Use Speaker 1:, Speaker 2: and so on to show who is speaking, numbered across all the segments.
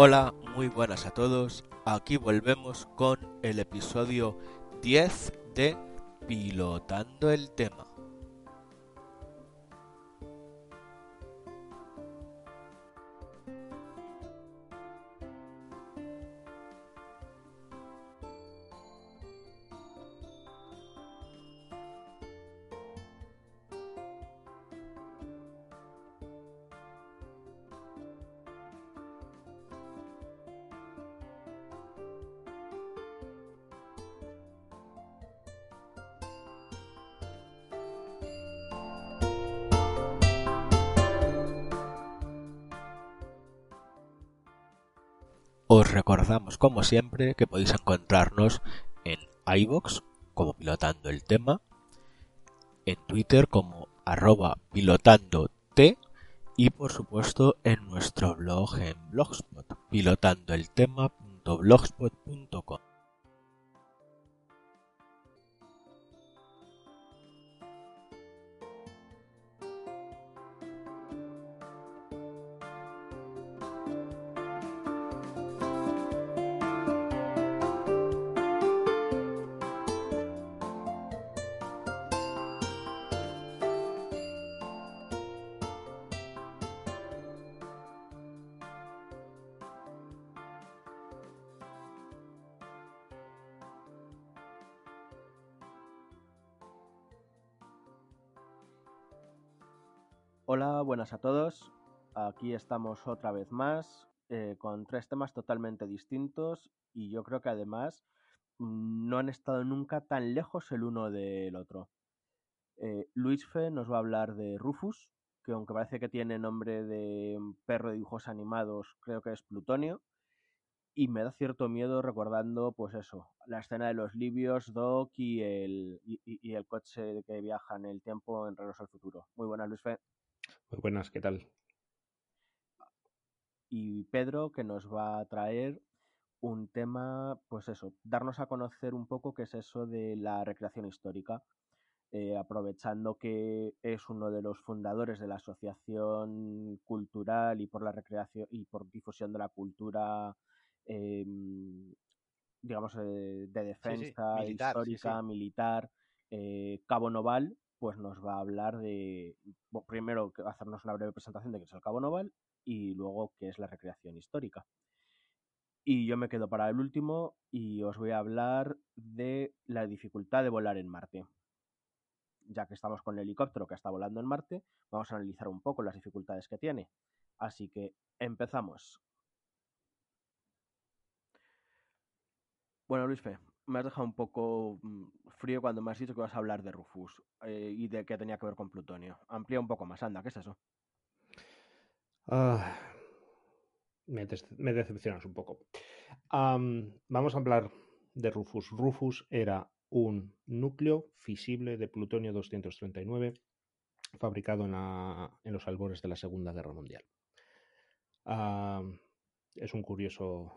Speaker 1: Hola, muy buenas a todos. Aquí volvemos con el episodio 10 de Pilotando el tema. Os recordamos, como siempre, que podéis encontrarnos en iVoox como pilotando el tema, en Twitter como arroba pilotando T y por supuesto en nuestro blog en Blogspot, pilotandoeltema.blogspot.com.
Speaker 2: Hola, buenas a todos. Aquí estamos otra vez más eh, con tres temas totalmente distintos y yo creo que además no han estado nunca tan lejos el uno del otro. Eh, Luis Fe nos va a hablar de Rufus, que aunque parece que tiene nombre de perro de dibujos animados, creo que es Plutonio. Y me da cierto miedo recordando, pues eso, la escena de los libios, Doc y el, y el coche que viaja en el tiempo en Regreso al Futuro. Muy buenas, Luis Fe.
Speaker 3: Muy buenas, ¿qué tal?
Speaker 2: Y Pedro, que nos va a traer un tema, pues eso, darnos a conocer un poco qué es eso de la recreación histórica, eh, aprovechando que es uno de los fundadores de la Asociación Cultural y por la recreación y por difusión de la cultura, eh, digamos, eh, de defensa
Speaker 1: sí, militar,
Speaker 2: histórica,
Speaker 1: sí,
Speaker 2: militar, Cabo Noval, pues nos va a hablar de, bueno, primero, que va a hacernos una breve presentación de qué es el Cabo Noval y luego qué es la recreación histórica. Y yo me quedo para el último y os voy a hablar de la dificultad de volar en Marte. Ya que estamos con el helicóptero que está volando en Marte, vamos a analizar un poco las dificultades que tiene. Así que empezamos. Bueno, Luis Fe, me has dejado un poco mm, frío cuando me has dicho que vas a hablar de Rufus eh, y de qué tenía que ver con Plutonio. Amplía un poco más, anda, ¿qué es eso?
Speaker 3: Ah, me, decepcionas un poco. Am, vamos a hablar de Rufus. Rufus era un núcleo fisible de plutonio 239 fabricado en, la- en los albores de la Segunda Guerra Mundial. Es un curioso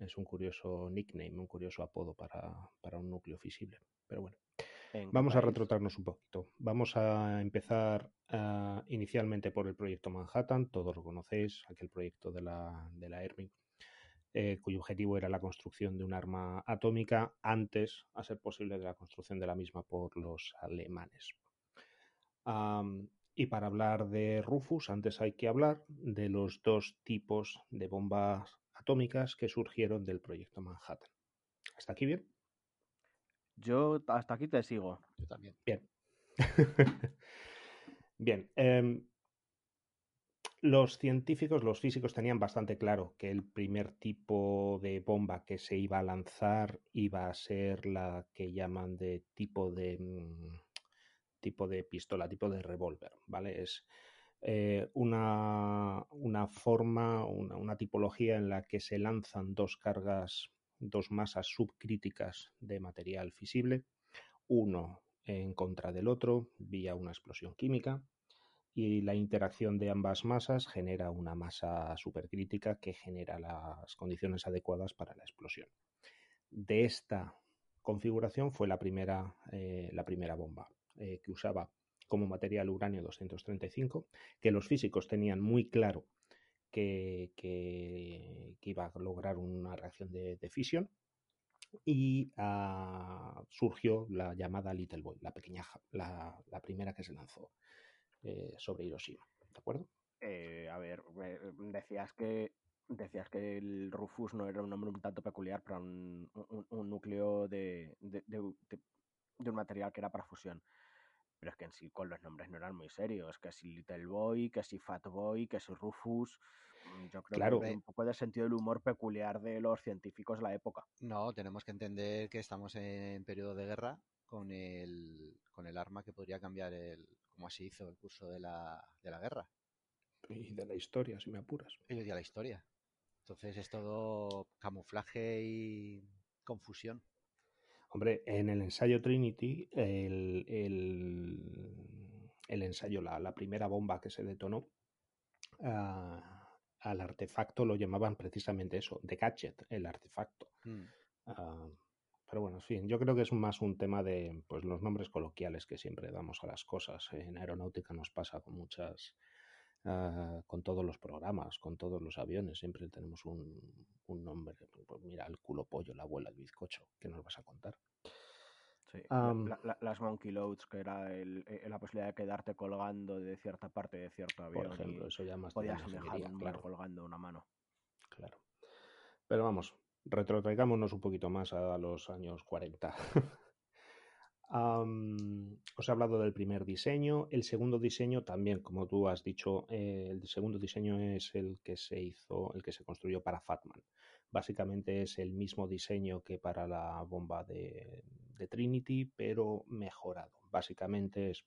Speaker 3: es un curioso nickname, un curioso apodo para, para un núcleo fisible. Pero bueno.
Speaker 2: ¿En qué
Speaker 3: Vamos a
Speaker 2: país?
Speaker 3: retrotraernos un poquito. Vamos a empezar ah, inicialmente por el proyecto Manhattan, todos lo conocéis, aquel proyecto de la, de la ERMI, eh, cuyo objetivo era la construcción de un arma atómica antes, a ser posible, de la construcción de la misma por los alemanes. Y para hablar de Rufus, antes hay que hablar de los dos tipos de bombas atómicas que surgieron del proyecto Manhattan. ¿Hasta aquí bien?
Speaker 2: Yo hasta aquí te sigo.
Speaker 4: Yo también.
Speaker 3: Bien. Bien, em, los científicos, los físicos tenían bastante claro que el primer tipo de bomba que se iba a lanzar iba a ser la que llaman de tipo de mm, tipo de pistola, tipo de revólver, ¿vale? Es eh, una, una, forma, una, una, tipología en la que se lanzan dos cargas, dos masas subcríticas de material fisible, uno en contra del otro vía una explosión química y la interacción de ambas masas genera una masa supercrítica que genera las condiciones adecuadas para la explosión. De esta configuración fue la primera, eh, la primera bomba eh, que usaba como material uranio 235, que los físicos tenían muy claro que, iba a lograr una reacción de, fisión y uh, surgió la llamada Little Boy, la pequeña, la, primera que se lanzó eh, sobre Hiroshima, ¿de acuerdo?
Speaker 2: Eh, a ver, decías que decías que el Rufus no era un nombre un tanto peculiar para un, núcleo de, de, un material que era para fusión. Pero es que en sí con los nombres no eran muy serios. Que si Little Boy, que si Fat Boy, que si Rufus. Mm, yo creo
Speaker 3: claro.
Speaker 2: que un poco de sentido del humor peculiar de los científicos de la época.
Speaker 4: No, tenemos que entender que estamos en periodo de guerra con el, con el arma que podría cambiar el, como así hizo el curso de la, de la guerra.
Speaker 3: Y de la historia, si me apuras.
Speaker 4: Y de la historia. Entonces es todo camuflaje y confusión.
Speaker 3: Hombre, en el ensayo Trinity, el, el, el ensayo, la, la, primera bomba que se detonó, uh, al artefacto lo llamaban precisamente eso, The Gadget, el artefacto. Mm. Uh, pero bueno, en fin, yo creo que es más un tema de pues, los nombres coloquiales que siempre damos a las cosas. En aeronáutica nos pasa con muchas, uh, con todos los programas, con todos los aviones, siempre tenemos un, un nombre. Pues mira, el culo pollo, la abuela, el bizcocho, ¿qué nos vas a contar?
Speaker 2: Sí, um, la, la, las monkey loads, que era el, el, la posibilidad de quedarte colgando de cierta parte de cierto avión.
Speaker 3: Por ejemplo, eso ya más
Speaker 2: podías dejar un claro. colgando una mano.
Speaker 3: Claro. Pero vamos, retrotraigámonos un poquito más a los años 40. os he hablado del primer diseño. El segundo diseño también, como tú has dicho, eh, el segundo diseño es el que se hizo, el que se construyó para Fatman. Básicamente es el mismo diseño que para la bomba de, Trinity, pero mejorado. Básicamente es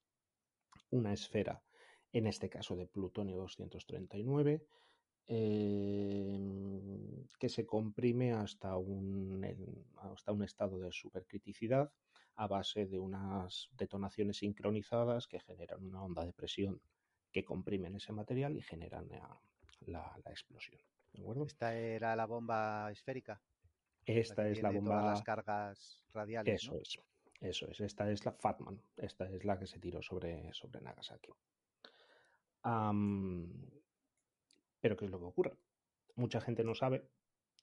Speaker 3: una esfera, en este caso de plutonio 239, eh, que se comprime hasta un, hasta un estado de supercriticidad a base de unas detonaciones sincronizadas que generan una onda de presión que comprimen ese material y generan la, la, la explosión. ¿De acuerdo?
Speaker 4: ¿Esta era la bomba esférica?
Speaker 3: Esta
Speaker 4: la
Speaker 3: es la bomba.
Speaker 4: Todas las cargas radiales.
Speaker 3: Eso
Speaker 4: ¿no?
Speaker 3: es. Eso es. Esta es la Fatman. Esta es la que se tiró sobre, sobre Nagasaki. Um, pero ¿qué es lo que ocurre? Mucha gente no sabe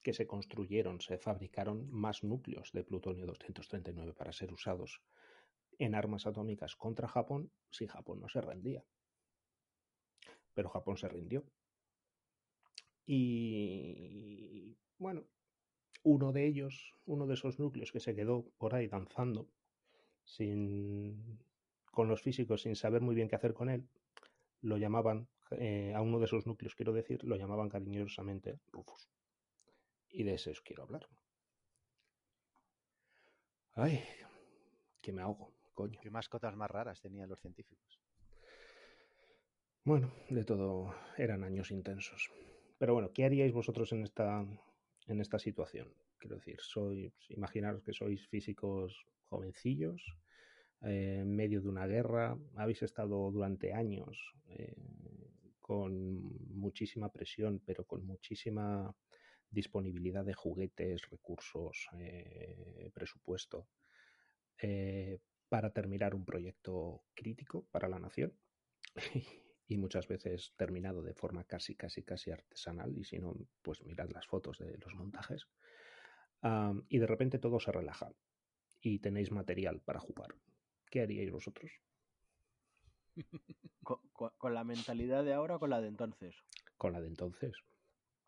Speaker 3: que se construyeron, se fabricaron más núcleos de plutonio 239 para ser usados en armas atómicas contra Japón si Japón no se rendía. Pero Japón se rindió. Y bueno, uno de ellos, uno de esos núcleos que se quedó por ahí danzando sin con los físicos sin saber muy bien qué hacer con él, lo llamaban eh, a uno de esos núcleos, quiero decir, lo llamaban cariñosamente Rufus. Y de ese os quiero hablar. Ay, que me ahogo, coño.
Speaker 4: ¿Qué mascotas más raras tenían los científicos?
Speaker 3: Bueno, de todo eran años intensos. Pero bueno, ¿qué haríais vosotros en esta, en esta situación? Quiero decir, sois, imaginaros que sois físicos jovencillos, eh, en medio de una guerra, habéis estado durante años eh, con muchísima presión, pero con muchísima disponibilidad de juguetes, recursos, eh, presupuesto, eh, para terminar un proyecto crítico para la nación y muchas veces terminado de forma casi, casi, casi artesanal y si no, pues mirad las fotos de los montajes. Um, y de repente todo se relaja y tenéis material para jugar. ¿Qué haríais vosotros?
Speaker 2: ¿Con, con, con, la mentalidad de ahora o con la de entonces?
Speaker 3: Con la de entonces.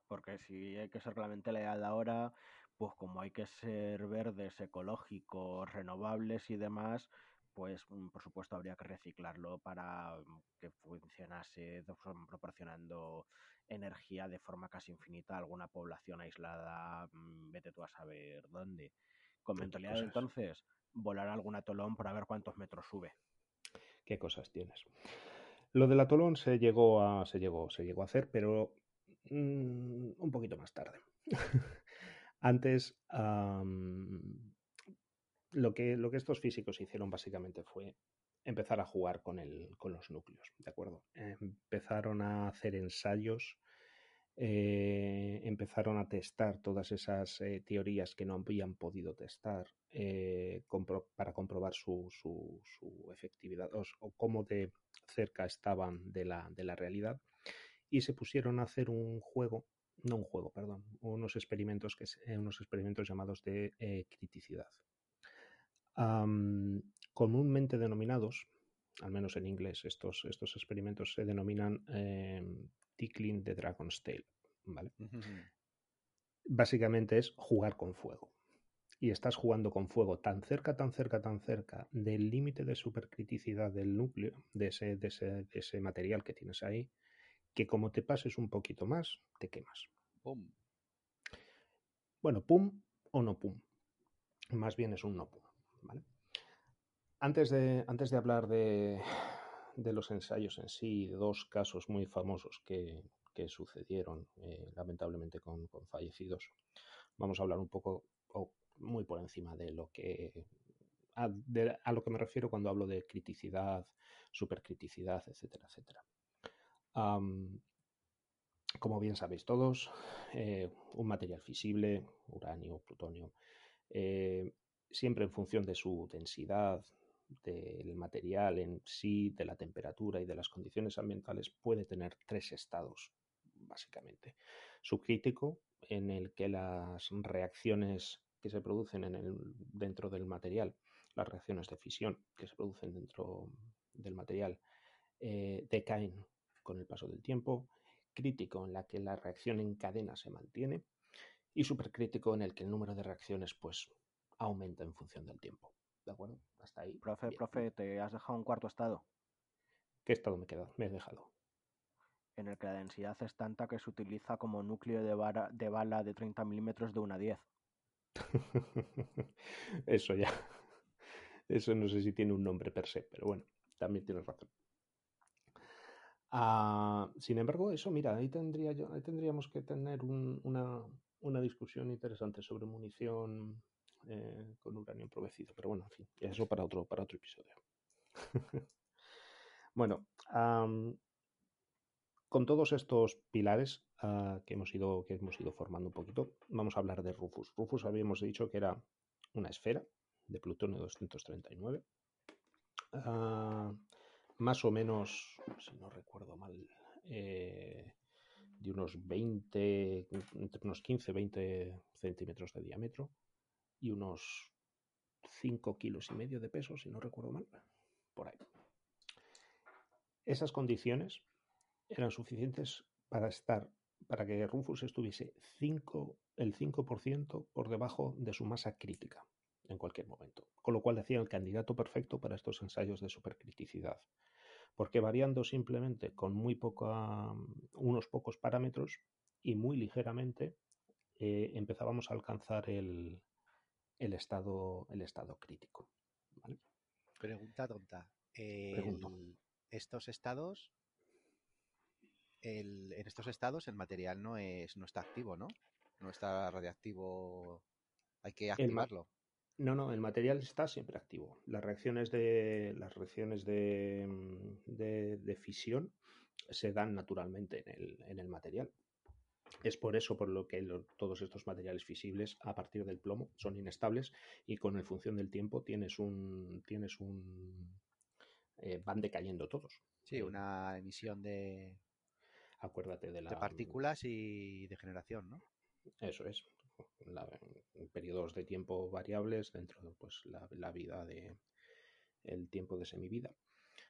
Speaker 2: Porque si hay que ser mentalidad de ahora, pues como hay que ser verdes, ecológicos, renovables y demás, pues mm, por supuesto habría que reciclarlo para mm, que funcionase proporcionando energía de forma casi infinita a alguna población aislada, mm, vete tú a saber dónde. Con
Speaker 3: ¿Qué
Speaker 2: mentalidad entonces, volar a algún atolón para ver cuántos metros sube.
Speaker 3: ¿Qué cosas tienes? Lo del atolón se llegó a, se llegó, se llegó a hacer, pero mm, un poquito más tarde. Antes, lo, que, lo que estos físicos hicieron básicamente fue empezar a jugar con, el, con los núcleos, ¿de acuerdo? Empezaron a hacer ensayos, eh, empezaron a testar todas esas eh, teorías que no habían podido testar eh, para comprobar su, su- efectividad o, o cómo de cerca estaban de la, de la realidad y se pusieron a hacer un juego, no un juego, perdón, unos experimentos, que, eh, unos experimentos llamados de eh, criticidad. Comúnmente denominados, al menos en inglés, estos, estos experimentos se denominan em, tickling the dragon's tail, ¿vale? Básicamente es jugar con fuego. Y estás jugando con fuego tan cerca, tan cerca, tan cerca del límite de supercriticidad del núcleo, de ese, de ese, de ese material que tienes ahí, que como te pases un poquito más, te quemas.
Speaker 4: Pum.
Speaker 3: Bueno, pum o no pum. Más bien es un no pum. ¿vale? Antes, de, antes de hablar de, de los ensayos en sí, dos casos muy famosos que, que sucedieron eh, lamentablemente con, con fallecidos, vamos a hablar un poco o muy por encima de lo que a, de- a lo que me refiero cuando hablo de criticidad, supercriticidad, etcétera, etcétera. Como bien sabéis todos, eh, un material fisible, uranio, plutonio, eh, siempre en función de su densidad, del material en sí, de la temperatura y de las condiciones ambientales, puede tener tres estados, básicamente. Subcrítico, en el que las reacciones que se producen dentro del material, las reacciones de fisión que se producen dentro del material, eh, decaen con el paso del tiempo. Crítico, en la que la reacción en cadena se mantiene. Y supercrítico, en el que el número de reacciones pues aumenta en función del tiempo. ¿De acuerdo? Hasta ahí.
Speaker 2: Profe,
Speaker 3: bien.
Speaker 2: profe, ¿te has dejado un cuarto estado?
Speaker 3: ¿Qué estado me queda? Me he dejado.
Speaker 2: En el que la densidad es tanta que se utiliza como núcleo de, vara- de bala de 30 milímetros de una 10.
Speaker 3: Eso ya. Eso no sé si tiene un nombre per se, pero bueno, también tienes razón. Ah, sin embargo, eso, mira, ahí, tendría yo, ahí tendríamos que tener un- una, discusión interesante sobre munición eh, con uranio emprovecido. Pero bueno, en fin, eso para otro, para otro episodio. bueno, con todos estos pilares ah, que, hemos ido, formando un poquito, vamos a hablar de Rufus. Rufus habíamos dicho que era una esfera de plutonio 239. ah, más o menos, si no recuerdo mal, eh, de unos 20, entre unos 15, 20 centímetros de diámetro y unos 5 kilos y medio de peso, si no recuerdo mal, por ahí. Esas condiciones eran suficientes para estar, para que Rufus estuviese 5, el 5% por debajo de su masa crítica en cualquier momento, con lo cual decía el candidato perfecto para estos ensayos de supercriticidad, porque variando simplemente con muy poca, unos pocos parámetros y muy ligeramente eh, empezábamos a alcanzar el, el estado, el estado crítico. ¿vale?
Speaker 4: Pregunta tonta. El- estos estados, el- en estos estados el material no es, no está activo, ¿no? No está radiactivo. Hay que activarlo.
Speaker 3: No, no, el material está siempre activo. Las reacciones de, las reacciones de, mm, de- de fisión se dan naturalmente en el, en el material. Es por eso por lo que lo- todos estos materiales fisibles a partir del plomo son inestables y con el función del tiempo tienes un tienes un eh, van decayendo todos.
Speaker 4: Sí, una emisión de,
Speaker 3: Acuérdate de la
Speaker 4: de partículas y de generación, ¿no?
Speaker 3: Eso es. La- en periodos de tiempo variables dentro de pues, la, la vida de el tiempo de semivida.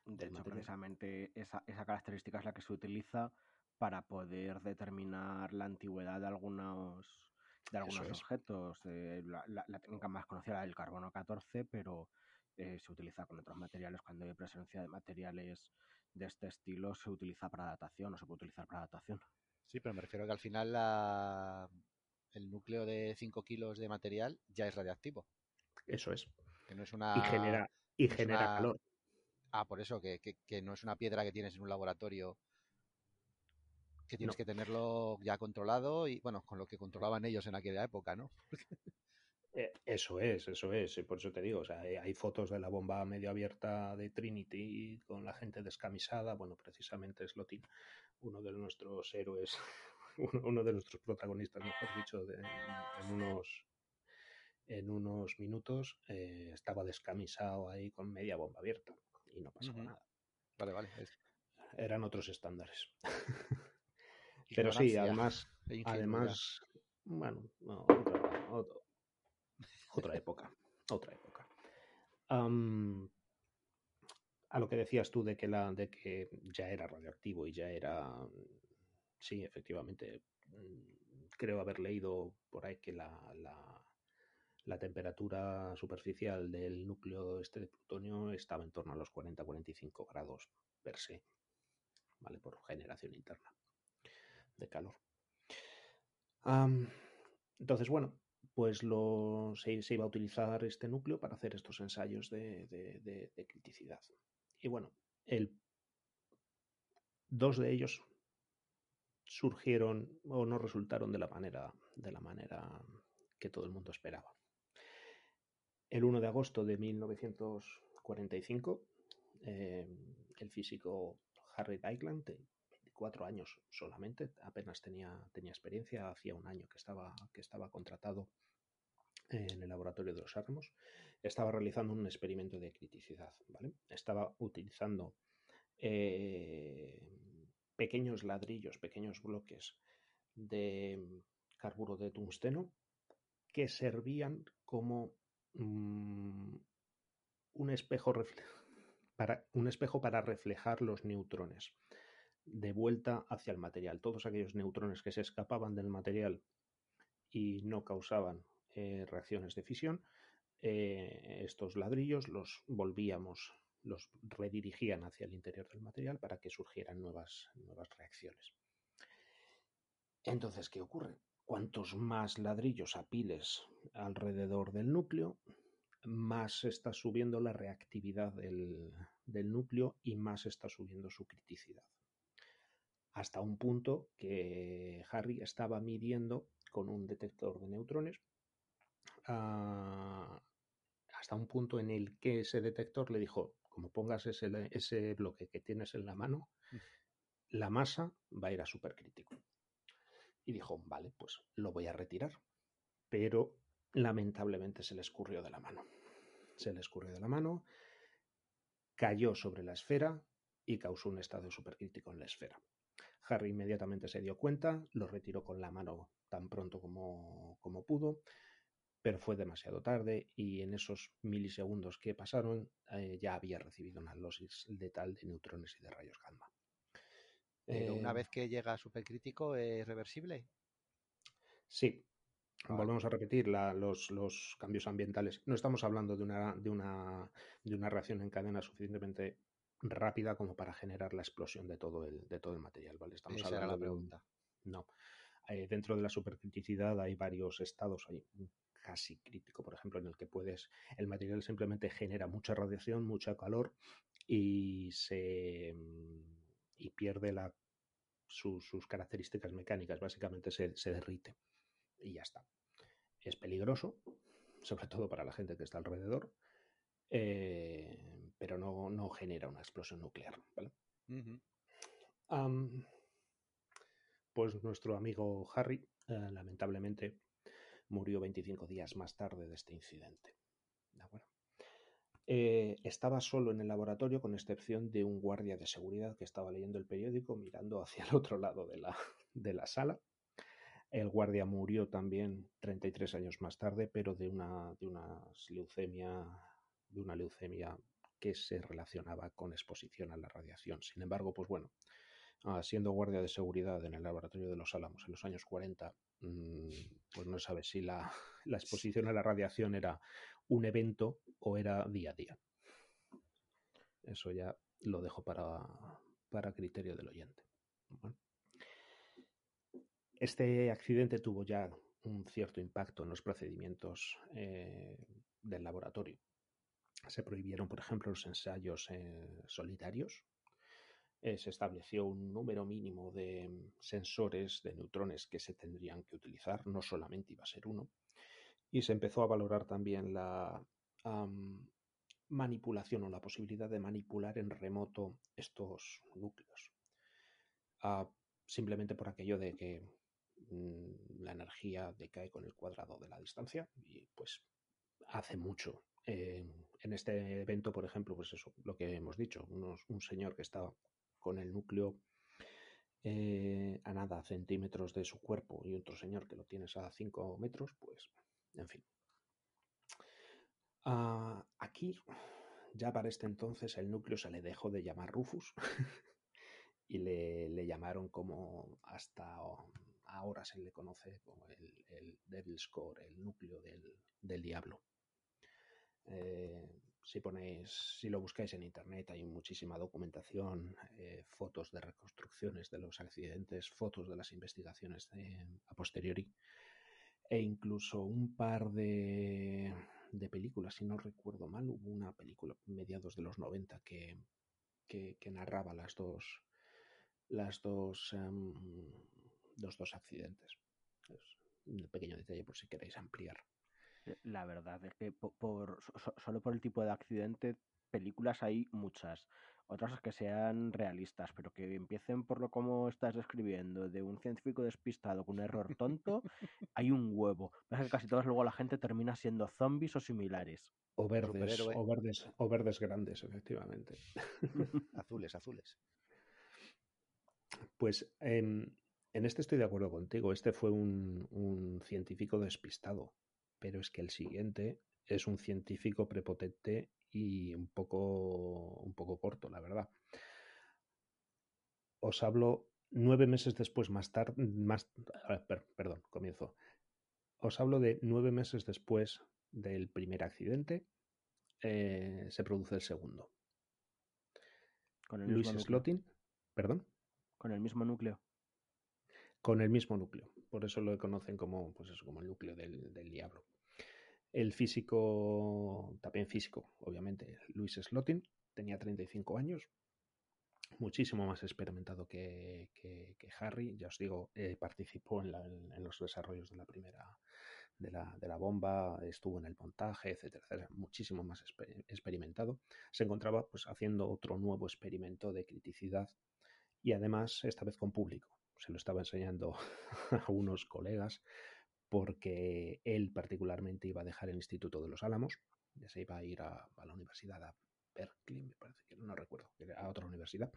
Speaker 2: De
Speaker 3: del
Speaker 2: hecho,
Speaker 3: material.
Speaker 2: precisamente esa, esa característica es la que se utiliza para poder determinar la antigüedad de algunos de algunos
Speaker 3: es.
Speaker 2: objetos. Eh, la, la- la técnica más conocida era el carbono 14, pero eh, se utiliza con otros materiales. Cuando hay presencia de materiales de este estilo, se utiliza para datación o se puede utilizar para datación.
Speaker 4: Sí, pero me refiero que al final la... el núcleo de 5 kilos de material ya es radiactivo.
Speaker 3: Eso es.
Speaker 4: Que no es una...
Speaker 3: Y genera, y
Speaker 4: no es
Speaker 3: genera
Speaker 4: una-
Speaker 3: calor.
Speaker 4: Ah, por eso, que, que- que no es una piedra que tienes en un laboratorio que tienes
Speaker 3: No.
Speaker 4: que tenerlo ya controlado y, bueno, con lo que controlaban ellos en aquella época, ¿no?
Speaker 3: Eh, Eso es, eso es, y por eso te digo, o sea, eh, hay fotos de la bomba medio abierta de Trinity con la gente descamisada, bueno, precisamente Slotin, uno de nuestros héroes, uno, de nuestros protagonistas, mejor dicho, de- en unos en unos minutos eh, estaba descamisado ahí con media bomba abierta y no pasaba nada.
Speaker 4: Vale, vale.
Speaker 3: Eran otros estándares. Pero sí, además,
Speaker 4: e.
Speaker 3: Además, bueno, no, otra, otra- otra época, otra época. A lo que decías tú de que la, de que ya era radioactivo y ya era, sí, efectivamente, mm, creo haber leído por ahí que la, la, temperatura superficial del núcleo este de plutonio estaba en torno a los 40-45 grados per se, ¿vale? Por generación interna de calor. Entonces, bueno, pues lo, se, se iba a utilizar este núcleo para hacer estos ensayos de, de- de- de criticidad. Y bueno, el, dos de ellos surgieron o no resultaron de la manera, de la manera que todo el mundo esperaba. El 1 de agosto de 1945, eh, el físico Harry Dyckland, de 24 años solamente, apenas tenía, tenía experiencia, hacía un año que estaba, que estaba contratado en el laboratorio de los átomos, estaba realizando un experimento de criticidad. Estaba utilizando eh, pequeños ladrillos, pequeños bloques de carburo de tungsteno que servían como mm, un espejo para un espejo para reflejar los neutrones de vuelta hacia el material. Todos aquellos neutrones que se escapaban del material y no causaban eh, reacciones de fisión, eh, estos ladrillos los volvíamos, los redirigían hacia el interior del material para que surgieran nuevas, nuevas reacciones. Entonces, ¿qué ocurre? Cuantos más ladrillos apiles alrededor del núcleo, más está subiendo la reactividad del, del núcleo y más está subiendo su criticidad. Hasta un punto que Harry estaba midiendo con un detector de neutrones, ah, hasta un punto en el que ese detector le dijo, como pongas ese, ese bloque que tienes en la mano, la masa va a ir a supercrítico. Y dijo, vale, pues lo voy a retirar. Pero lamentablemente se le escurrió de la mano. Se le escurrió de la mano, cayó sobre la esfera y causó un estado supercrítico en la esfera. Harry inmediatamente se dio cuenta, lo retiró con la mano tan pronto como, como pudo, pero fue demasiado tarde y en esos milisegundos que pasaron eh, ya había recibido una dosis letal de neutrones y de rayos gamma.
Speaker 4: Pero una
Speaker 3: Eh,
Speaker 4: vez que llega a supercrítico, ¿es reversible?
Speaker 3: Sí. Volvemos a repetir la- los, los cambios ambientales. No estamos hablando de una, de, una, de una reacción en cadena suficientemente rápida como para generar la explosión de todo el, de todo el material, ¿vale? Estamos
Speaker 4: Esa era
Speaker 3: hablando
Speaker 4: la
Speaker 3: de un-
Speaker 4: pregunta.
Speaker 3: No. Eh, dentro de la supercriticidad hay varios estados. Hay casi crítico, por ejemplo, en el que puedes. El material simplemente genera mucha radiación, mucho calor y se. mm, y pierde la, su- sus características mecánicas. Básicamente se, se derrite. Y ya está. Es peligroso, sobre todo para la gente que está alrededor. eh, pero no, no genera una explosión nuclear. ¿vale? Pues nuestro amigo Harry, eh, lamentablemente, murió 25 días más tarde de este incidente. ¿De acuerdo? Eh, estaba solo en el laboratorio, con excepción de un guardia de seguridad que estaba leyendo el periódico, mirando hacia el otro lado de la, de la sala. El guardia murió también 33 años más tarde, pero de una, de una leucemia, de una leucemia que se relacionaba con exposición a la radiación. Sin embargo, pues bueno, ah, siendo guardia de seguridad en el laboratorio de los Álamos en los años 40, mm, pues no sabe si la, la exposición a la radiación era un evento o era día a día. Eso ya lo dejo para, para criterio del oyente. Este accidente tuvo ya un cierto impacto en los procedimientos eh, del laboratorio. Se prohibieron, por ejemplo, los ensayos eh, solitarios. Eh, se estableció un número mínimo de sensores de neutrones que se tendrían que utilizar, no solamente iba a ser uno. Y se empezó a valorar también la manipulación o la posibilidad de manipular en remoto estos núcleos. Ah, simplemente por aquello de que mm, la energía decae con el cuadrado de la distancia y pues hace mucho. en este evento, por ejemplo, pues eso, lo que hemos dicho, un señor que estaba con el núcleo eh, a nada centímetros de su cuerpo y otro señor que lo tienes a 5 metros, pues, en fin. Ah, aquí, ya para este entonces, el núcleo se le dejó de llamar Rufus y le, llamaron como hasta ahora se le conoce como el, el Devil's Core, el núcleo del, diablo. Eh, si ponéis, si lo buscáis en internet, hay muchísima documentación, eh, fotos de reconstrucciones de los accidentes, fotos de las investigaciones a posteriori, e incluso un par de, películas, si no recuerdo mal, hubo una película mediados de los 90 que, que, narraba las dos, las dos, em, los dos accidentes. Es un pequeño detalle por si queréis ampliar.
Speaker 2: Eh, la verdad es que por, solo por el tipo de accidente, películas hay muchas. Otras que sean realistas, pero que empiecen por lo como estás describiendo, de un científico despistado con un error tonto, hay un huevo. Pero que casi todas luego la gente termina siendo zombies o similares.
Speaker 3: O verdes, o verdes, o verdes grandes, efectivamente.
Speaker 4: azules, azules.
Speaker 3: Pues em, en este estoy de acuerdo contigo. Este fue un, un científico despistado pero es que el siguiente es un científico prepotente y un poco, un poco corto, la verdad. Os hablo nueve meses después, más tarde, más, perdón, comienzo. Os hablo de nueve meses después del primer accidente, eh, se produce el segundo.
Speaker 2: Con el
Speaker 3: Luis Slotin, perdón.
Speaker 2: Con el mismo núcleo.
Speaker 3: Con el mismo núcleo. Por eso lo conocen como, pues eso, como el núcleo del, diablo. El físico, también físico, obviamente, Luis Slotin, tenía 35 años, muchísimo más experimentado que, Harry. Ya os digo, eh, participó en, los desarrollos de la primera, de la, bomba, estuvo en el montaje, etcétera, muchísimo más experimentado. Se encontraba pues haciendo otro nuevo experimento de criticidad y además esta vez con público. Se lo estaba enseñando a unos colegas porque él particularmente iba a dejar el Instituto de los Álamos, ya se iba a ir a, la universidad a Berkeley, me parece que no recuerdo, a otra universidad.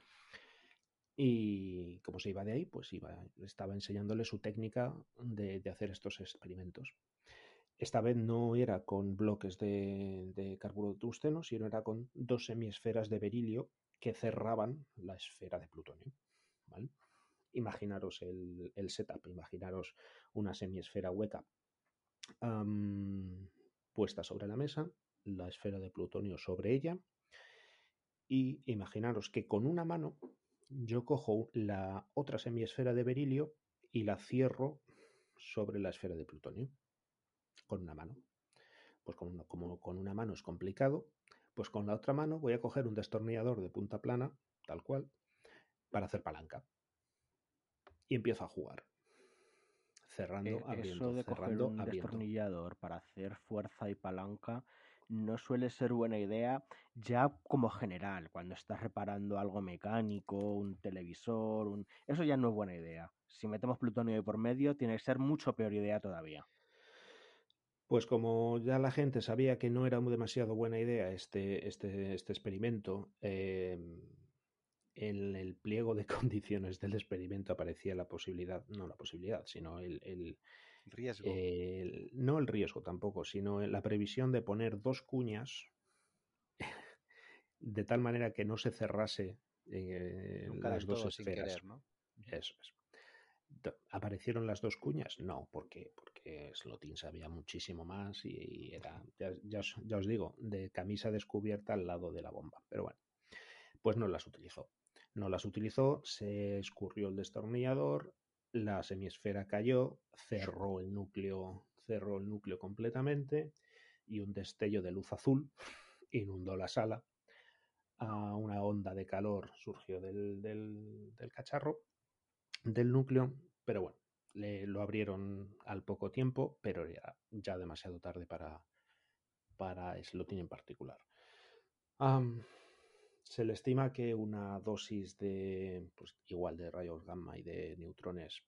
Speaker 3: Y como se iba de ahí, pues iba, estaba enseñándole su técnica de, hacer estos experimentos. Esta vez no era con bloques de, de carburo de tungsteno, sino era con dos semiesferas de berilio que cerraban la esfera de plutonio. ¿vale? Imaginaros el, setup, imaginaros una semiesfera hueca puesta sobre la mesa, la esfera de plutonio sobre ella, y imaginaros que con una mano yo cojo la otra semiesfera de berilio y la cierro sobre la esfera de plutonio, con una mano. Pues como con una mano es complicado, pues con la otra mano voy a coger un destornillador de punta plana, tal cual, para hacer palanca y empiezo a jugar. Cerrando,
Speaker 2: eh,
Speaker 3: abriendo,
Speaker 2: Eso de
Speaker 3: cerrando,
Speaker 2: coger un
Speaker 3: abriendo.
Speaker 2: destornillador para hacer fuerza y palanca no suele ser buena idea ya como general, cuando estás reparando algo mecánico, un televisor, un... eso ya no es buena idea. Si metemos plutonio de por medio, tiene que ser mucho peor idea todavía.
Speaker 3: Pues como ya la gente sabía que no era demasiado buena idea este, este, este experimento, eh, en el pliego de condiciones del experimento aparecía la posibilidad, no la posibilidad, sino el, el
Speaker 4: riesgo.
Speaker 3: no el riesgo tampoco, sino la previsión de poner dos cuñas de tal manera que no se cerrase eh, las dos esferas.
Speaker 4: ¿no?
Speaker 3: Eso es. ¿Aparecieron las dos cuñas? No, porque, porque porque Slotin sabía muchísimo más y, era, ya, os, digo, de camisa descubierta al lado de la bomba. Pero bueno, pues no las utilizó. No las utilizó, se escurrió el destornillador, la semiesfera cayó, cerró el núcleo, cerró el núcleo completamente y un destello de luz azul inundó la sala. Una onda de calor surgió del, del, cacharro, del núcleo, pero bueno, le, lo abrieron al poco tiempo, pero era ya demasiado tarde para, para Slotin en particular. Se le estima que una dosis de, pues, igual de rayos gamma y de neutrones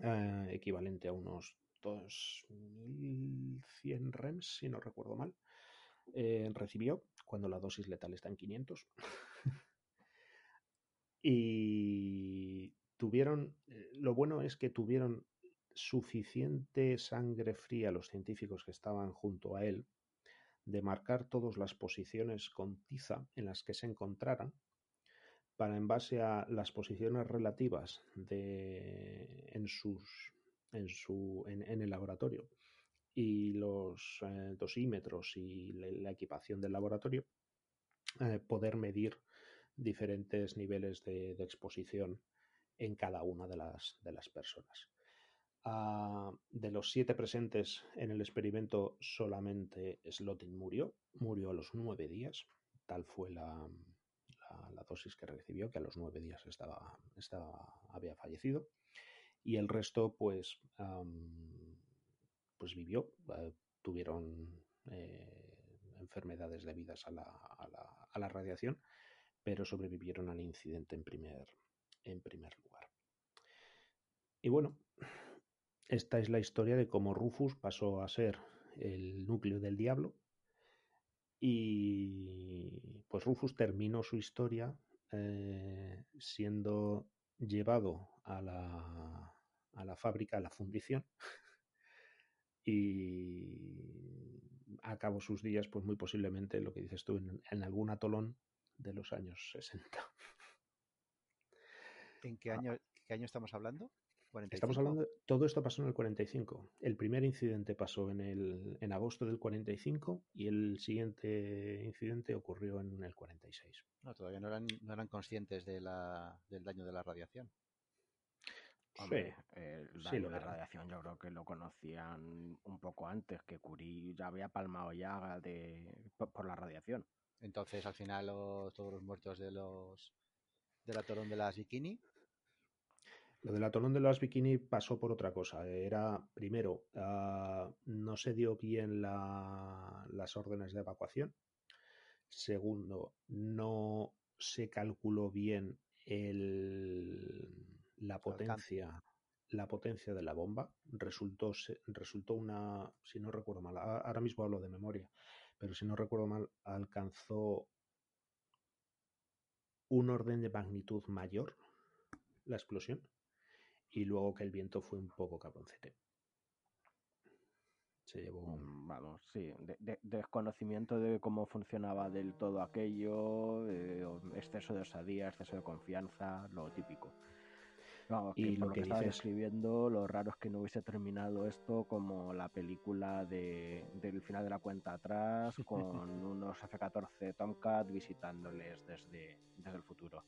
Speaker 3: eh, equivalente a unos 2100 REMS, si no recuerdo mal, eh, recibió cuando la dosis letal está en 500. y tuvieron, eh, lo bueno es que tuvieron suficiente sangre fría los científicos que estaban junto a él de marcar todas las posiciones con tiza en las que se encontraran para en base a las posiciones relativas de, en, sus, en, su, en, el laboratorio y los eh, dosímetros y la, equipación del laboratorio, eh, poder medir diferentes niveles de, de exposición en cada una de las, de las personas. De los siete presentes en el experimento, solamente Slotin murió. Murió a los nueve días. Tal fue la, dosis que recibió, que a los nueve días estaba, había fallecido. Y el resto, pues, pues vivió. Eh, tuvieron eh, enfermedades debidas a la, a, a la radiación, pero sobrevivieron al incidente en primer, en primer lugar. Y bueno, esta es la historia de cómo Rufus pasó a ser el núcleo del diablo. Y pues Rufus terminó su historia eh, siendo llevado a la, a la fábrica, a la fundición, y acabó sus días, pues muy posiblemente, lo que dices tú, en, en algún atolón de los años 60.
Speaker 4: ¿En qué año, qué año estamos hablando?
Speaker 3: Estamos hablando, todo esto pasó en el 45. El primer incidente pasó en, el, en agosto del 45 y el siguiente incidente ocurrió en el 46.
Speaker 4: No, todavía no eran, no eran conscientes de la, del daño de la radiación.
Speaker 2: Hombre, el daño de la radiación yo creo que lo conocían un poco antes, que Curie ya había palmado ya de, por, la radiación.
Speaker 4: Entonces, al final, todos los muertos de los del atolón de las bikini
Speaker 3: lo del atolón de las bikini pasó por otra cosa. Era, primero, uh, no se dio bien la, las órdenes de evacuación. Segundo, no se calculó bien el, la potencia la potencia de la bomba resultó resultó una si no recuerdo mal ahora mismo hablo de memoria pero si no recuerdo mal alcanzó un orden de magnitud mayor la explosión y luego que el viento fue un poco cabroncete.
Speaker 2: Se llevó un... Mm, vamos, sí, de, desconocimiento de cómo funcionaba del todo aquello, eh, exceso de osadía, exceso de confianza, lo típico. y lo que, estaba escribiendo, lo raro es que no hubiese terminado esto como la película de, del final de la cuenta atrás, con unos F-14 Tomcat visitándoles desde, desde el futuro.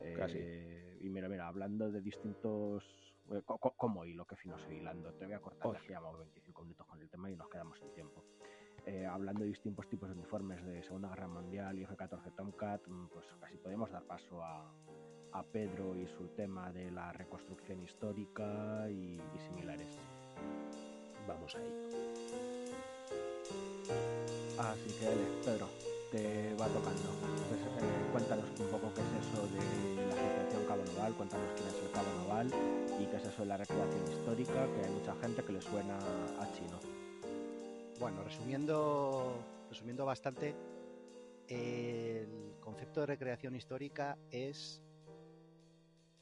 Speaker 2: Eh, y mira, mira, hablando de distintos. Eh, como hilo, que fino soy hilando. Te voy a cortar, que llevamos 25 minutos con el tema y nos quedamos sin tiempo. Eh, hablando de distintos tipos de uniformes de Segunda Guerra Mundial y F-14 Tomcat, mm, pues casi podemos dar paso a, a, Pedro y su tema de la reconstrucción histórica y, y similares.
Speaker 3: Vamos ahí.
Speaker 2: Así que, Pedro, te va tocando. Eh, cuéntanos un poco qué es eso de la Asociación Cabo Naval, cuéntanos quién es el Cabo Naval y qué es eso de la recreación histórica, que hay mucha gente que le suena a chino.
Speaker 4: Bueno, resumiendo, resumiendo bastante, el concepto de recreación histórica es,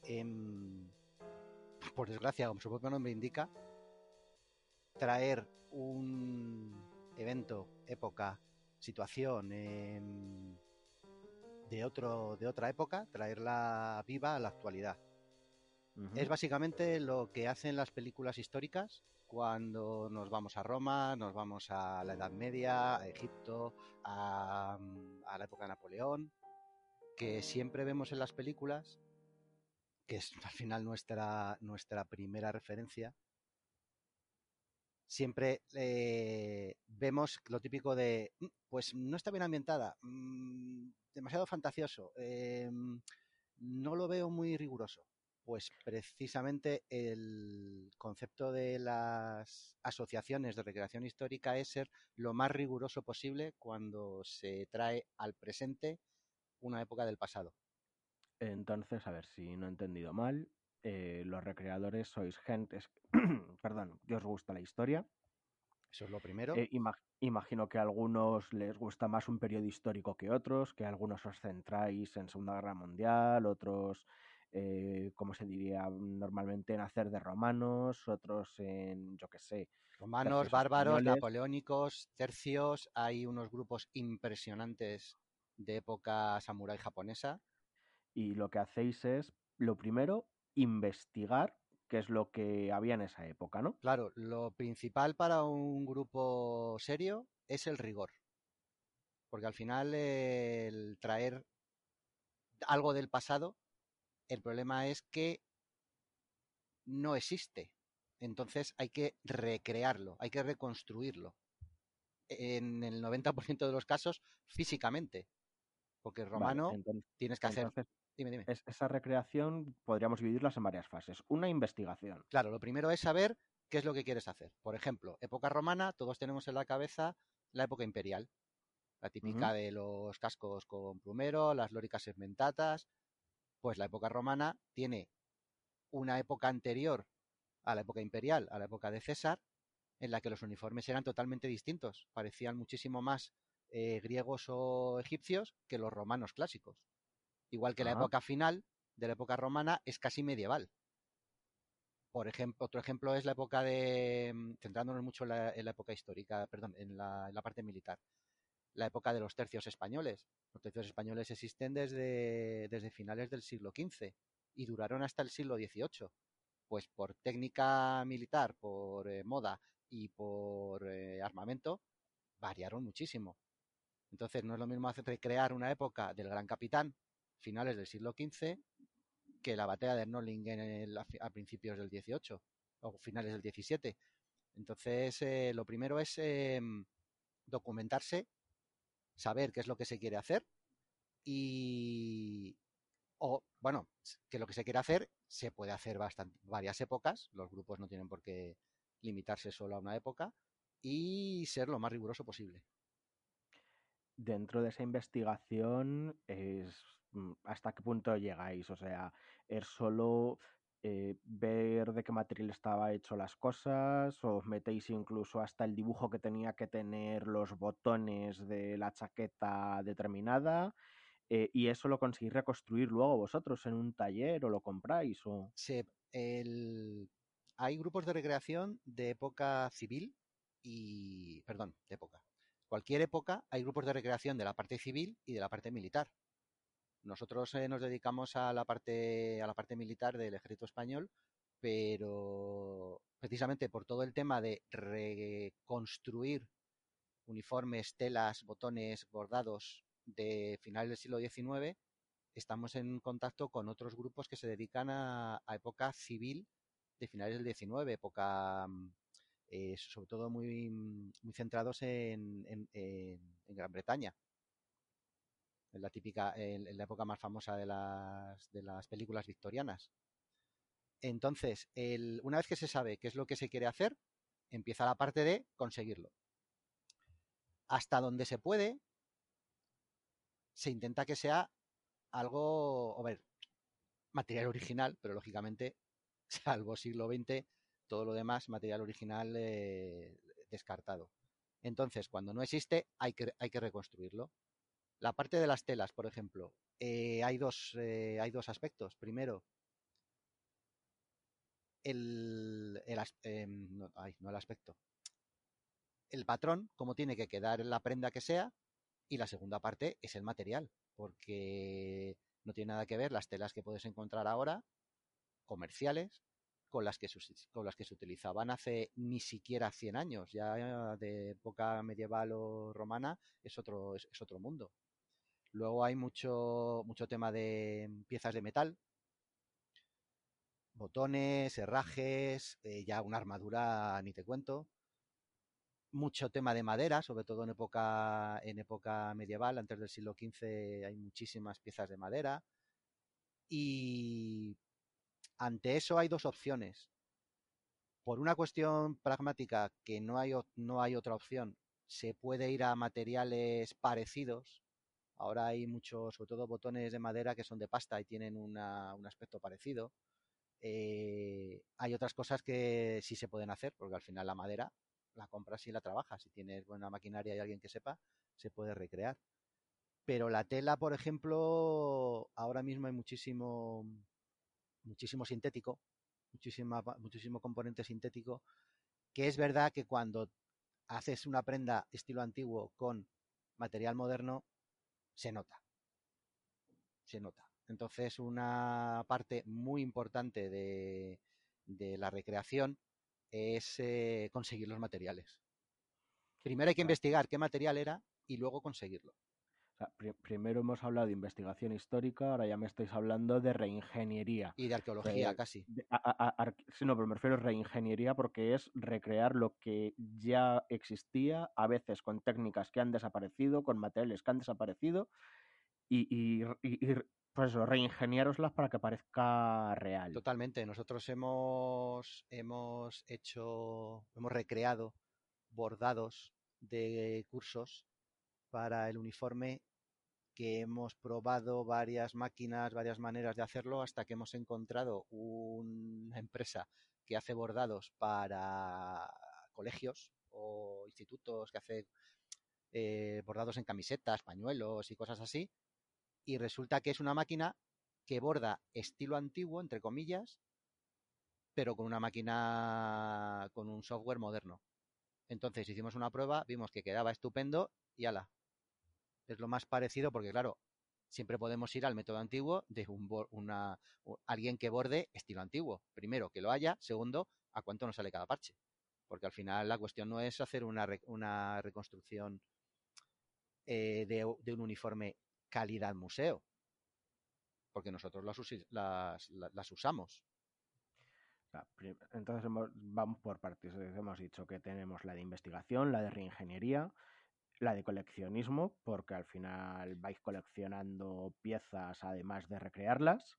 Speaker 4: em, por desgracia, como su propio nombre indica, traer un evento, época, situación de, otro, de otra época, traerla viva a la actualidad. Es básicamente lo que hacen las películas históricas cuando nos vamos a Roma, nos vamos a la Edad Media, a Egipto, a, a la época de Napoleón, que siempre vemos en las películas, que es al final nuestra, nuestra primera referencia, siempre eh, vemos lo típico de, "Mm, pues no está bien ambientada, mm, demasiado fantasioso, eh, no lo veo muy riguroso. Pues precisamente el concepto de las asociaciones de recreación histórica es ser lo más riguroso posible cuando se trae al presente una época del pasado.
Speaker 2: Entonces, a ver si no he entendido mal, eh, los recreadores sois gentes, perdón, que os gusta la historia.
Speaker 4: Eso es lo primero.
Speaker 2: Eh, ima- imagino que a algunos les gusta más un periodo histórico que otros, que algunos os centráis en Segunda Guerra Mundial, otros, eh, como se diría normalmente, en hacer de romanos, otros en, yo qué sé,
Speaker 4: Romanos, bárbaros,
Speaker 2: españoles.
Speaker 4: napoleónicos, tercios, hay unos grupos impresionantes de época samurái japonesa.
Speaker 2: y lo que hacéis es, lo primero, investigar qué es lo que había en esa época, ¿no?
Speaker 4: Claro, lo principal para un grupo serio es el rigor. Porque al final el traer algo del pasado, el problema es que no existe. Entonces hay que recrearlo, hay que reconstruirlo. En el 90% de los casos, físicamente. Porque
Speaker 2: Vale,
Speaker 4: romano
Speaker 2: entonces,
Speaker 4: tienes que hacer...
Speaker 2: entonces,
Speaker 4: Dime, dime.
Speaker 2: es- esa recreación podríamos dividirlas en varias fases. Una, investigación.
Speaker 4: Claro, lo primero es saber qué es lo que quieres hacer. Por ejemplo, época romana, todos tenemos en la cabeza la época imperial. La típica de los cascos con plumero, las lóricas segmentatas. Pues la época romana tiene una época anterior a la época imperial, a la época de César, en la que los uniformes eran totalmente distintos. Parecían muchísimo más eh, griegos o egipcios que los romanos clásicos. Igual que la época final de la época romana es casi medieval. Por ejemplo, otro ejemplo es la época de, mm, centrándonos mucho en la, en la época histórica, perdón, en la, en la parte militar, la época de los tercios españoles. Los tercios españoles existen desde, desde finales del siglo XV y duraron hasta el siglo XVIII. Pues por técnica militar, por eh, moda y por eh, armamento, variaron muchísimo. Entonces no es lo mismo hacer recrear una época del Gran Capitán, finales del siglo XV, que la batalla de Nördlingen en el- a principios del 18 o finales del 17. Entonces, eh, lo primero es eh, documentarse, saber qué es lo que se quiere hacer y, o, bueno, que lo que se quiere hacer se puede hacer bastante, varias épocas, los grupos no tienen por qué limitarse solo a una época y ser lo más riguroso posible.
Speaker 2: Dentro de esa investigación, es, ¿hasta qué punto llegáis? O sea, ¿es solo eh, ver de qué material estaba hecho las cosas? ¿O os metéis incluso hasta el dibujo que tenía que tener los botones de la chaqueta determinada? Eh, ¿Y eso lo conseguís reconstruir luego vosotros en un taller o lo compráis? O...
Speaker 4: se, el, hay grupos de recreación de época civil y, perdón, de época. Cualquier época hay grupos de recreación de la parte civil y de la parte militar. Nosotros eh, nos dedicamos a la parte a la parte militar del ejército español, pero precisamente por todo el tema de reconstruir uniformes, telas, botones, bordados de finales del siglo XIX, estamos en contacto con otros grupos que se dedican a, época civil de finales del XIX, época mm, eh, sobre todo muy, muy centrados en, en- en- en Gran Bretaña. En la típica, en, la época más famosa de las, de las películas victorianas. Entonces, el- una vez que se sabe qué es lo que se quiere hacer, empieza la parte de conseguirlo. Hasta donde se puede, se intenta que sea algo, a ver, material original, pero lógicamente, salvo siglo XX, todo lo demás, material original eh, descartado. Entonces, cuando no existe, hay que, hay que reconstruirlo. La parte de las telas, por ejemplo, eh, hay, dos, eh, hay dos aspectos. Primero, el, el em, no, el aspecto. El patrón, cómo tiene que quedar la prenda que sea, y la segunda parte es el material, porque no tiene nada que ver las telas que puedes encontrar ahora comerciales con las que, con las que se utilizaban hace ni siquiera 100 años, ya de época medieval o romana es otro, es, otro mundo. Luego hay mucho, mucho tema de piezas de metal, botones, herrajes, eh, ya una armadura ni te cuento. Mucho tema de madera, sobre todo en época, en época medieval, antes del siglo XV hay muchísimas piezas de madera. Y ante eso hay dos opciones. Por una cuestión pragmática, que no hay, no hay otra opción, se puede ir a materiales parecidos. Ahora hay muchos, sobre todo botones de madera que son de pasta y tienen un aspecto parecido. Eh, hay otras cosas que sí se pueden hacer, porque al final la madera la compras y la trabajas. Si tienes buena maquinaria y alguien que sepa, se puede recrear. Pero la tela, por ejemplo, ahora mismo hay muchísimo muchísimo sintético, muchísima, muchísimo componente sintético, que es verdad que cuando haces una prenda estilo antiguo con material moderno, se nota. Se nota. Entonces, una parte muy importante de, la recreación es eh, conseguir los materiales. Primero hay que investigar qué material era y luego conseguirlo
Speaker 2: primero hemos hablado de investigación histórica, ahora ya me estáis hablando de reingeniería.
Speaker 4: Y de arqueología, casi.
Speaker 2: sí, no, pero me refiero a reingeniería porque es recrear lo que ya existía, a veces con técnicas que han desaparecido, con materiales que han desaparecido, y, pues eso, reingeniároslas para que parezca real.
Speaker 4: Totalmente. Nosotros hemos, hemos hecho, hemos recreado bordados de cursos para el uniforme que hemos probado varias máquinas, varias maneras de hacerlo hasta que hemos encontrado una empresa que hace bordados para colegios o institutos que hace eh, bordados en camisetas, pañuelos y cosas así. Y resulta que es una máquina que borda estilo antiguo, entre comillas, pero con una máquina, con un software moderno. Entonces hicimos una prueba, vimos que quedaba estupendo y ala, es lo más parecido porque, claro, siempre podemos ir al método antiguo de un, una, alguien que borde estilo antiguo. Primero, que lo haya. Segundo, a cuánto nos sale cada parche. Porque al final la cuestión no es hacer una, una reconstrucción eh, de, un uniforme calidad museo. Porque nosotros las, las, usamos.
Speaker 2: Entonces vamos por partes. Hemos dicho que tenemos la de investigación, la de reingeniería, la de coleccionismo, porque al final vais coleccionando piezas además de recrearlas.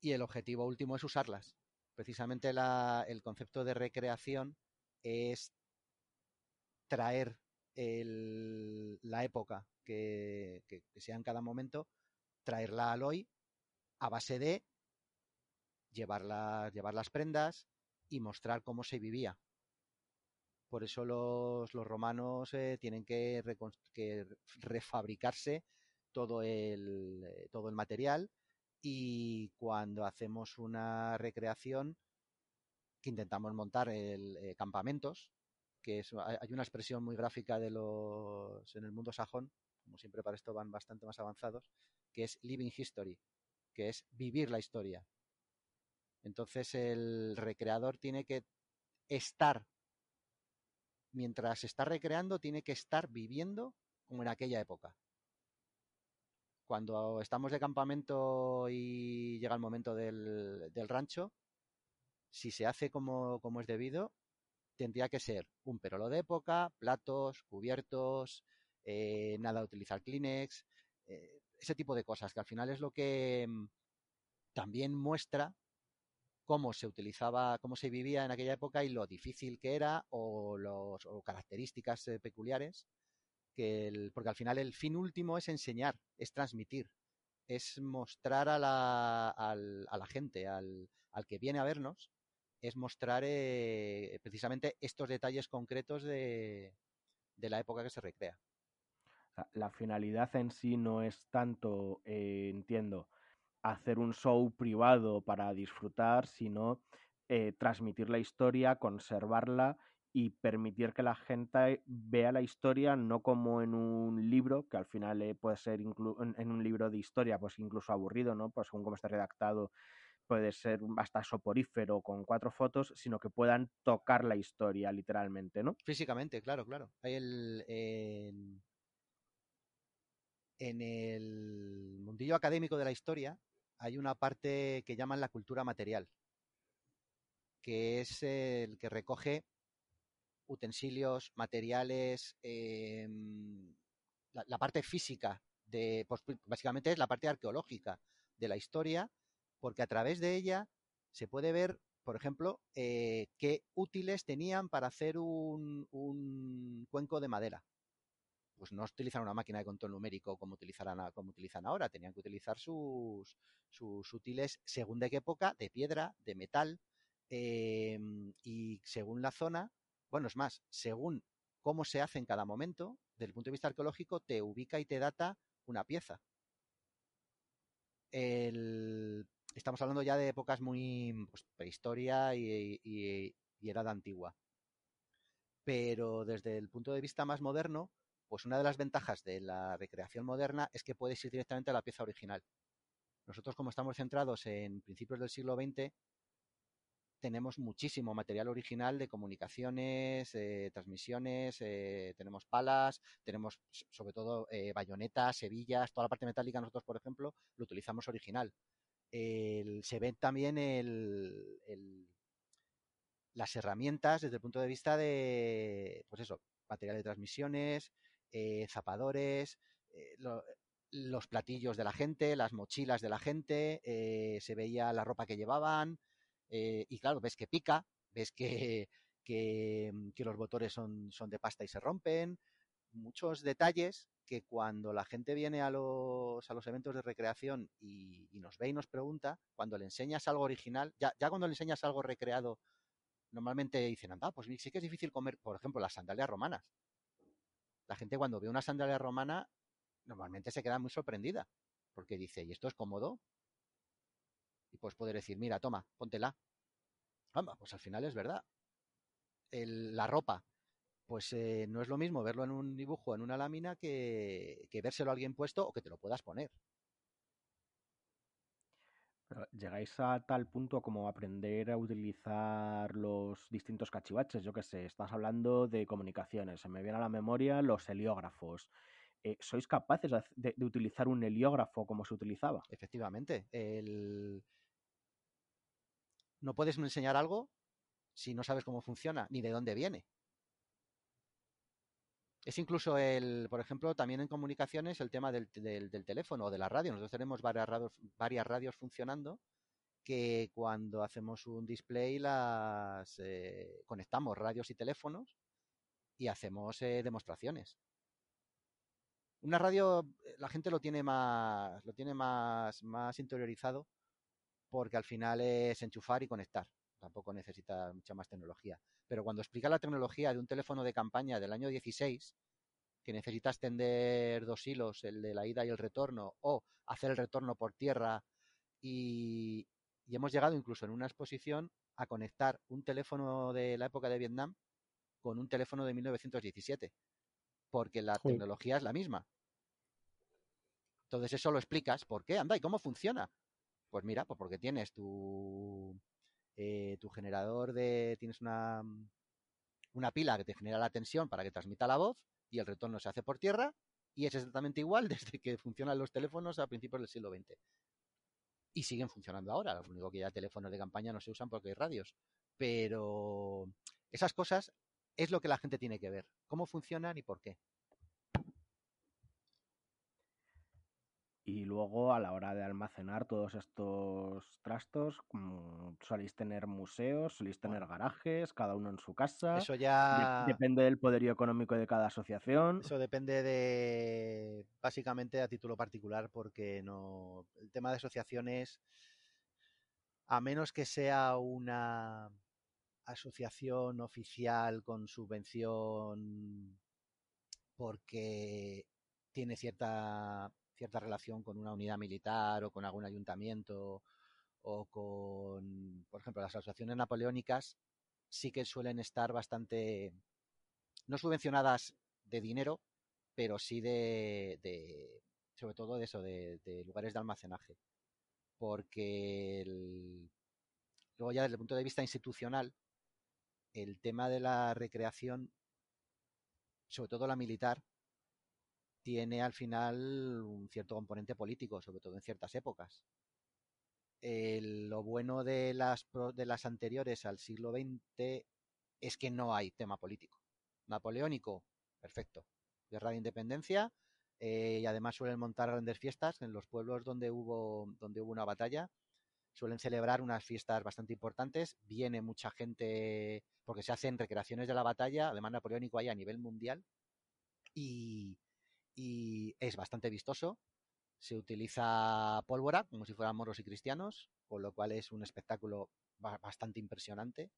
Speaker 4: Y el objetivo último es usarlas. Precisamente el concepto de recreación es traer la época que, sea en cada momento, traerla al hoy a base de llevar las prendas y mostrar cómo se vivía por eso los, romanos eh, tienen que, refabricarse todo el, eh, todo el material y cuando hacemos una recreación que intentamos montar el, eh, campamentos, que es, hay una expresión muy gráfica de los en el mundo sajón, como siempre para esto van bastante más avanzados, que es living history, que es vivir la historia. Entonces el recreador tiene que estar mientras está recreando, tiene que estar viviendo como en aquella época. Cuando estamos de campamento y llega el momento del, rancho, si se hace como, es debido, tendría que ser un perolo de época, platos, cubiertos, eh, nada de utilizar Kleenex, eh, ese tipo de cosas, que al final es lo que mm, también muestra cómo se utilizaba, cómo se vivía en aquella época y lo difícil que era o, las características eh, peculiares, que porque al final el fin último es enseñar, es transmitir, es mostrar a la, a la gente, al, que viene a vernos, es mostrar eh, precisamente estos detalles concretos de, la época que se recrea.
Speaker 2: La finalidad en sí no es tanto, eh, entiendo, hacer un show privado para disfrutar, sino eh, transmitir la historia, conservarla y permitir que la gente vea la historia no como en un libro, que al final eh, puede ser en, un libro de historia, pues incluso aburrido, ¿no? Pues según cómo está redactado, puede ser hasta soporífero con cuatro fotos, sino que puedan tocar la historia literalmente, ¿no?
Speaker 4: Físicamente, claro, claro. Hay el, en, en el mundillo académico de la historia hay una parte que llaman la cultura material, que es el que recoge utensilios, materiales, em, la, parte física de, pues, básicamente es la parte arqueológica de la historia, porque a través de ella se puede ver, por ejemplo, eh, qué útiles tenían para hacer un, cuenco de madera. Pues no utilizan una máquina de control numérico como, utilizarán, como utilizan ahora, tenían que utilizar sus, sus útiles según de qué época, de piedra, de metal, eh, y según la zona, bueno, es más, según cómo se hace en cada momento, desde el punto de vista arqueológico, te ubica y te data una pieza. Estamos hablando ya de épocas muy pues, prehistoria y, y, edad antigua. Pero desde el punto de vista más moderno, pues una de las ventajas de la recreación moderna es que puedes ir directamente a la pieza original. Nosotros, como estamos centrados en principios del siglo XX, tenemos muchísimo material original de comunicaciones, eh, transmisiones, eh, tenemos palas, tenemos sobre todo eh, bayonetas, hebillas, toda la parte metálica nosotros, por ejemplo, lo utilizamos original. Se ven también el, el, las herramientas desde el punto de vista de, pues eso, material de transmisiones, eh, zapadores, eh, lo, los platillos de la gente, las mochilas de la gente, eh, se veía la ropa que llevaban, y claro, ves que pica, ves que, que, que los motores son, son de pasta y se rompen, muchos detalles que cuando la gente viene a los, a los eventos de recreación y, y, nos ve y nos pregunta, cuando le enseñas algo original, ya, ya cuando le enseñas algo recreado, normalmente dicen, anda, pues sí que es difícil comer, por ejemplo, las sandalias romanas. La gente cuando ve una sandalia romana, normalmente se queda muy sorprendida, porque dice, ¿y esto es cómodo? Y pues poder decir, mira, toma, póntela. Vamos, pues al final es verdad. El, la ropa, pues eh, no es lo mismo verlo en un dibujo, en una lámina, que, que vérselo a alguien puesto o que te lo puedas poner.
Speaker 2: Llegáis a tal punto como aprender a utilizar los distintos cachivaches, yo que sé, estás hablando de comunicaciones, se me viene a la memoria los heliógrafos. Eh, ¿Sois capaces de, de, utilizar un heliógrafo como se utilizaba?
Speaker 4: Efectivamente. El... No puedes enseñar algo si no sabes cómo funciona ni de dónde viene. Es incluso el, por ejemplo, también en comunicaciones el tema del, del, teléfono o de la radio. Nosotros tenemos varias radios, varias radios funcionando que cuando hacemos un display las eh, conectamos radios y teléfonos y hacemos eh, demostraciones. Una radio la gente lo tiene más lo tiene más más interiorizado porque al final es enchufar y conectar. Tampoco necesita mucha más tecnología. Pero cuando explica la tecnología de un teléfono de campaña del año 16, que necesitas tender dos hilos, el de la ida y el retorno, o hacer el retorno por tierra, y, y hemos llegado incluso en una exposición a conectar un teléfono de la época de Vietnam con un teléfono de 1917, porque la sí. tecnología es la misma. Entonces eso lo explicas, ¿por qué? Anda, ¿y cómo funciona? Pues mira, pues porque tienes tu, eh, tu generador de, tienes una, una pila que te genera la tensión para que transmita la voz y el retorno se hace por tierra y es exactamente igual desde que funcionan los teléfonos a principios del siglo XX. Y siguen funcionando ahora, lo único que ya teléfonos de campaña no se usan porque hay radios. Pero esas cosas es lo que la gente tiene que ver, cómo funcionan y por qué.
Speaker 2: Y luego a la hora de almacenar todos estos trastos, soléis tener museos, soléis tener garajes, cada uno en su casa.
Speaker 4: Eso ya.
Speaker 2: De depende del poderío económico de cada asociación.
Speaker 4: Eso depende de. básicamente a título particular, porque no. El tema de asociaciones. A menos que sea una asociación oficial con subvención porque tiene cierta cierta relación con una unidad militar o con algún ayuntamiento o con, por ejemplo, las asociaciones napoleónicas sí que suelen estar bastante, no subvencionadas de dinero, pero sí de, sobre todo de eso, de, de, lugares de almacenaje. porque luego ya desde el punto de vista institucional, el tema de la recreación, sobre todo la militar, tiene al final un cierto componente político, sobre todo en ciertas épocas. lo bueno de las, de las anteriores al siglo XX es que no hay tema político. Napoleónico, perfecto. Guerra de independencia, eh, y además suelen montar grandes fiestas en los pueblos donde hubo, donde hubo una batalla. Suelen celebrar unas fiestas bastante importantes. Viene mucha gente porque se hacen recreaciones de la batalla. Además, Napoleónico hay a nivel mundial. Y, es bastante vistoso. Se utiliza pólvora como si fueran moros y cristianos, con lo cual es un espectáculo bastante impresionante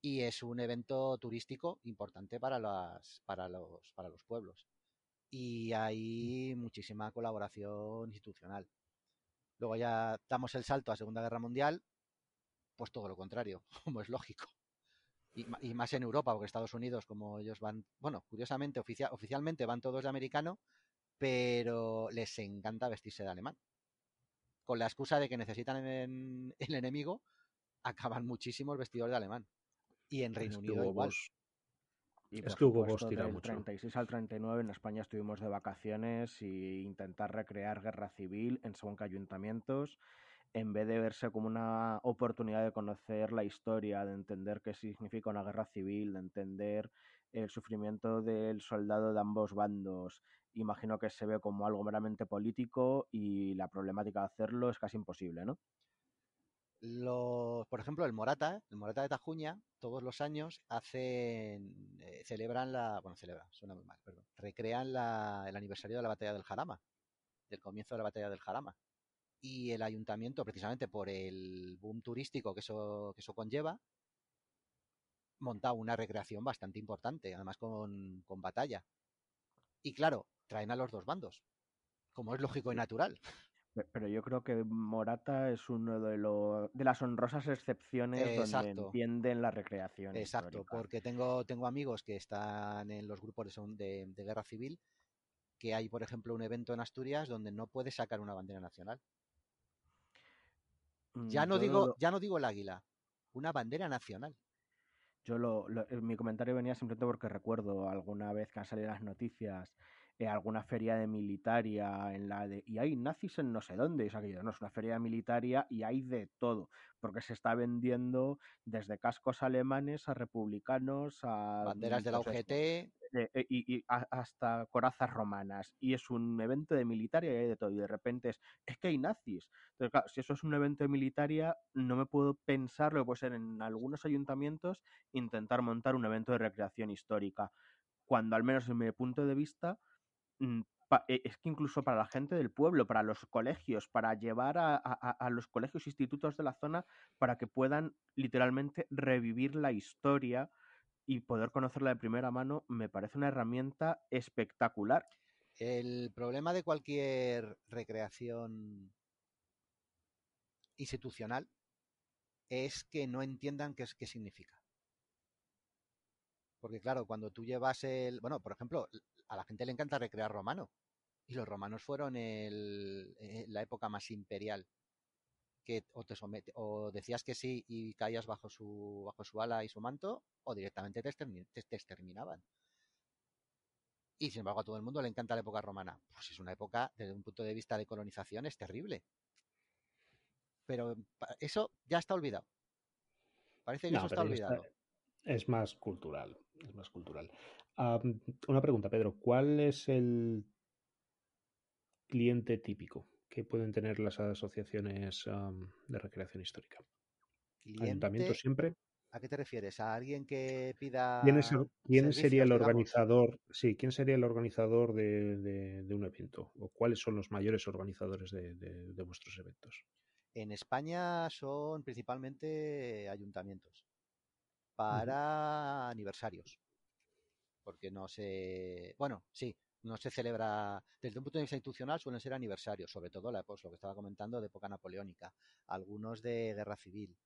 Speaker 4: y es un evento turístico importante para, las, para, los, para los pueblos y hay muchísima colaboración institucional. Luego ya damos el salto a Segunda Guerra Mundial, pues todo lo contrario, como es lógico. Y, más en Europa, porque Estados Unidos, como ellos van, bueno, curiosamente, oficialmente van todos de americano, pero les encanta vestirse de alemán. Con la excusa de que necesitan el enemigo, acaban muchísimos vestidos de alemán. Y en Reino Unido igual.
Speaker 2: Y es que hubo del mucho. 36 al 39 en España estuvimos de vacaciones y intentar recrear guerra civil en según que ayuntamientos, en vez de verse como una oportunidad de conocer la historia, de entender qué significa una guerra civil, de entender el sufrimiento del soldado de ambos bandos. Imagino que se ve como algo meramente político y la problemática de hacerlo es casi imposible, ¿no?
Speaker 4: Los, por ejemplo, el Morata, el Morata de Tajuña, todos los años hacen, eh, celebran la, bueno, celebran, suena muy mal, perdón, recrean la, el aniversario de la batalla del Jarama, del comienzo de la batalla del Jarama. Y el ayuntamiento, precisamente por el boom turístico que eso, que eso conlleva, monta una recreación bastante importante, además con, con batalla. Y claro, traen a los dos bandos, como es lógico y natural.
Speaker 2: Pero yo creo que Morata es uno de, los de las honrosas excepciones donde entienden la recreación.
Speaker 4: Exacto, porque tengo, tengo amigos que están en los grupos de, de, guerra civil, que hay, por ejemplo, un evento en Asturias donde no puedes sacar una bandera nacional. Mm, ya no, digo, ya no digo el águila, una bandera nacional.
Speaker 2: Yo lo, mi comentario venía simplemente porque recuerdo alguna vez que han salido las noticias alguna feria de militaria en la de y hay nazis en no sé dónde, es aquello, no es una feria de militaria y hay de todo, porque se está vendiendo desde cascos alemanes a republicanos a
Speaker 4: banderas de la UGT
Speaker 2: eh, eh, y, hasta corazas romanas y es un evento de militaria y de todo y de repente es, es que hay nazis. Si eso es un evento de militaria, no me puedo pensar lo que puede ser en algunos ayuntamientos intentar montar un evento de recreación histórica, cuando al menos en mi punto de vista Mm, e, es que incluso para la gente del pueblo, para los colegios, para llevar a, los colegios institutos de la zona para que puedan literalmente revivir la historia y poder conocerla de primera mano, me parece una herramienta espectacular.
Speaker 4: El problema de cualquier recreación institucional es que no entiendan qué, qué significa. Porque claro, cuando tú llevas el... Bueno, por ejemplo, a la gente le encanta recrear romano. Y los romanos fueron el, eh, la época más imperial. Que o te somete, o decías que sí y caías bajo su, bajo su ala y su manto, o directamente te, exterminaban. Y sin embargo a todo el mundo le encanta la época romana. Pues es una época, desde un punto de vista de colonización, es terrible. Pero eso ya está olvidado. Parece que eso está olvidado.
Speaker 3: es más cultural. Es más cultural una pregunta, Pedro. ¿Cuál es el cliente típico que pueden tener las asociaciones de recreación histórica? ¿Ayuntamiento siempre?
Speaker 4: ¿A qué te refieres? ¿A alguien que pida.
Speaker 3: ¿Quién, sería el organizador? Sí, ¿quién sería el organizador de, un evento? ¿O cuáles son los mayores organizadores de, vuestros eventos?
Speaker 4: En España son principalmente ayuntamientos para aniversarios porque no se, bueno, sí, no se celebra, desde un punto de vista institucional suelen ser aniversarios, sobre todo la, pues, lo que estaba comentando de época napoleónica, algunos de guerra civil,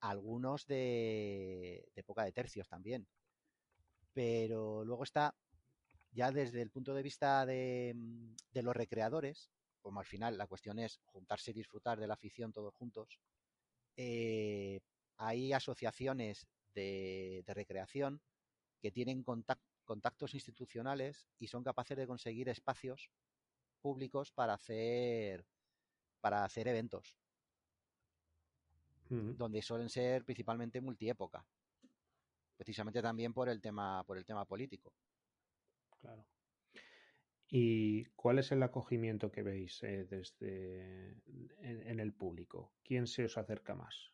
Speaker 4: algunos de, época de tercios también. Pero luego está, ya desde el punto de vista de, de los recreadores, como al final la cuestión es juntarse y disfrutar de la afición todos juntos, eh, hay asociaciones de, recreación que tienen contactos institucionales y son capaces de conseguir espacios públicos para hacer para hacer eventos. Donde suelen ser principalmente multiépoca. Precisamente también por el tema por el tema político.
Speaker 3: Claro. ¿Y cuál es el acogimiento que veis eh, desde en, el público? ¿Quién se os acerca más?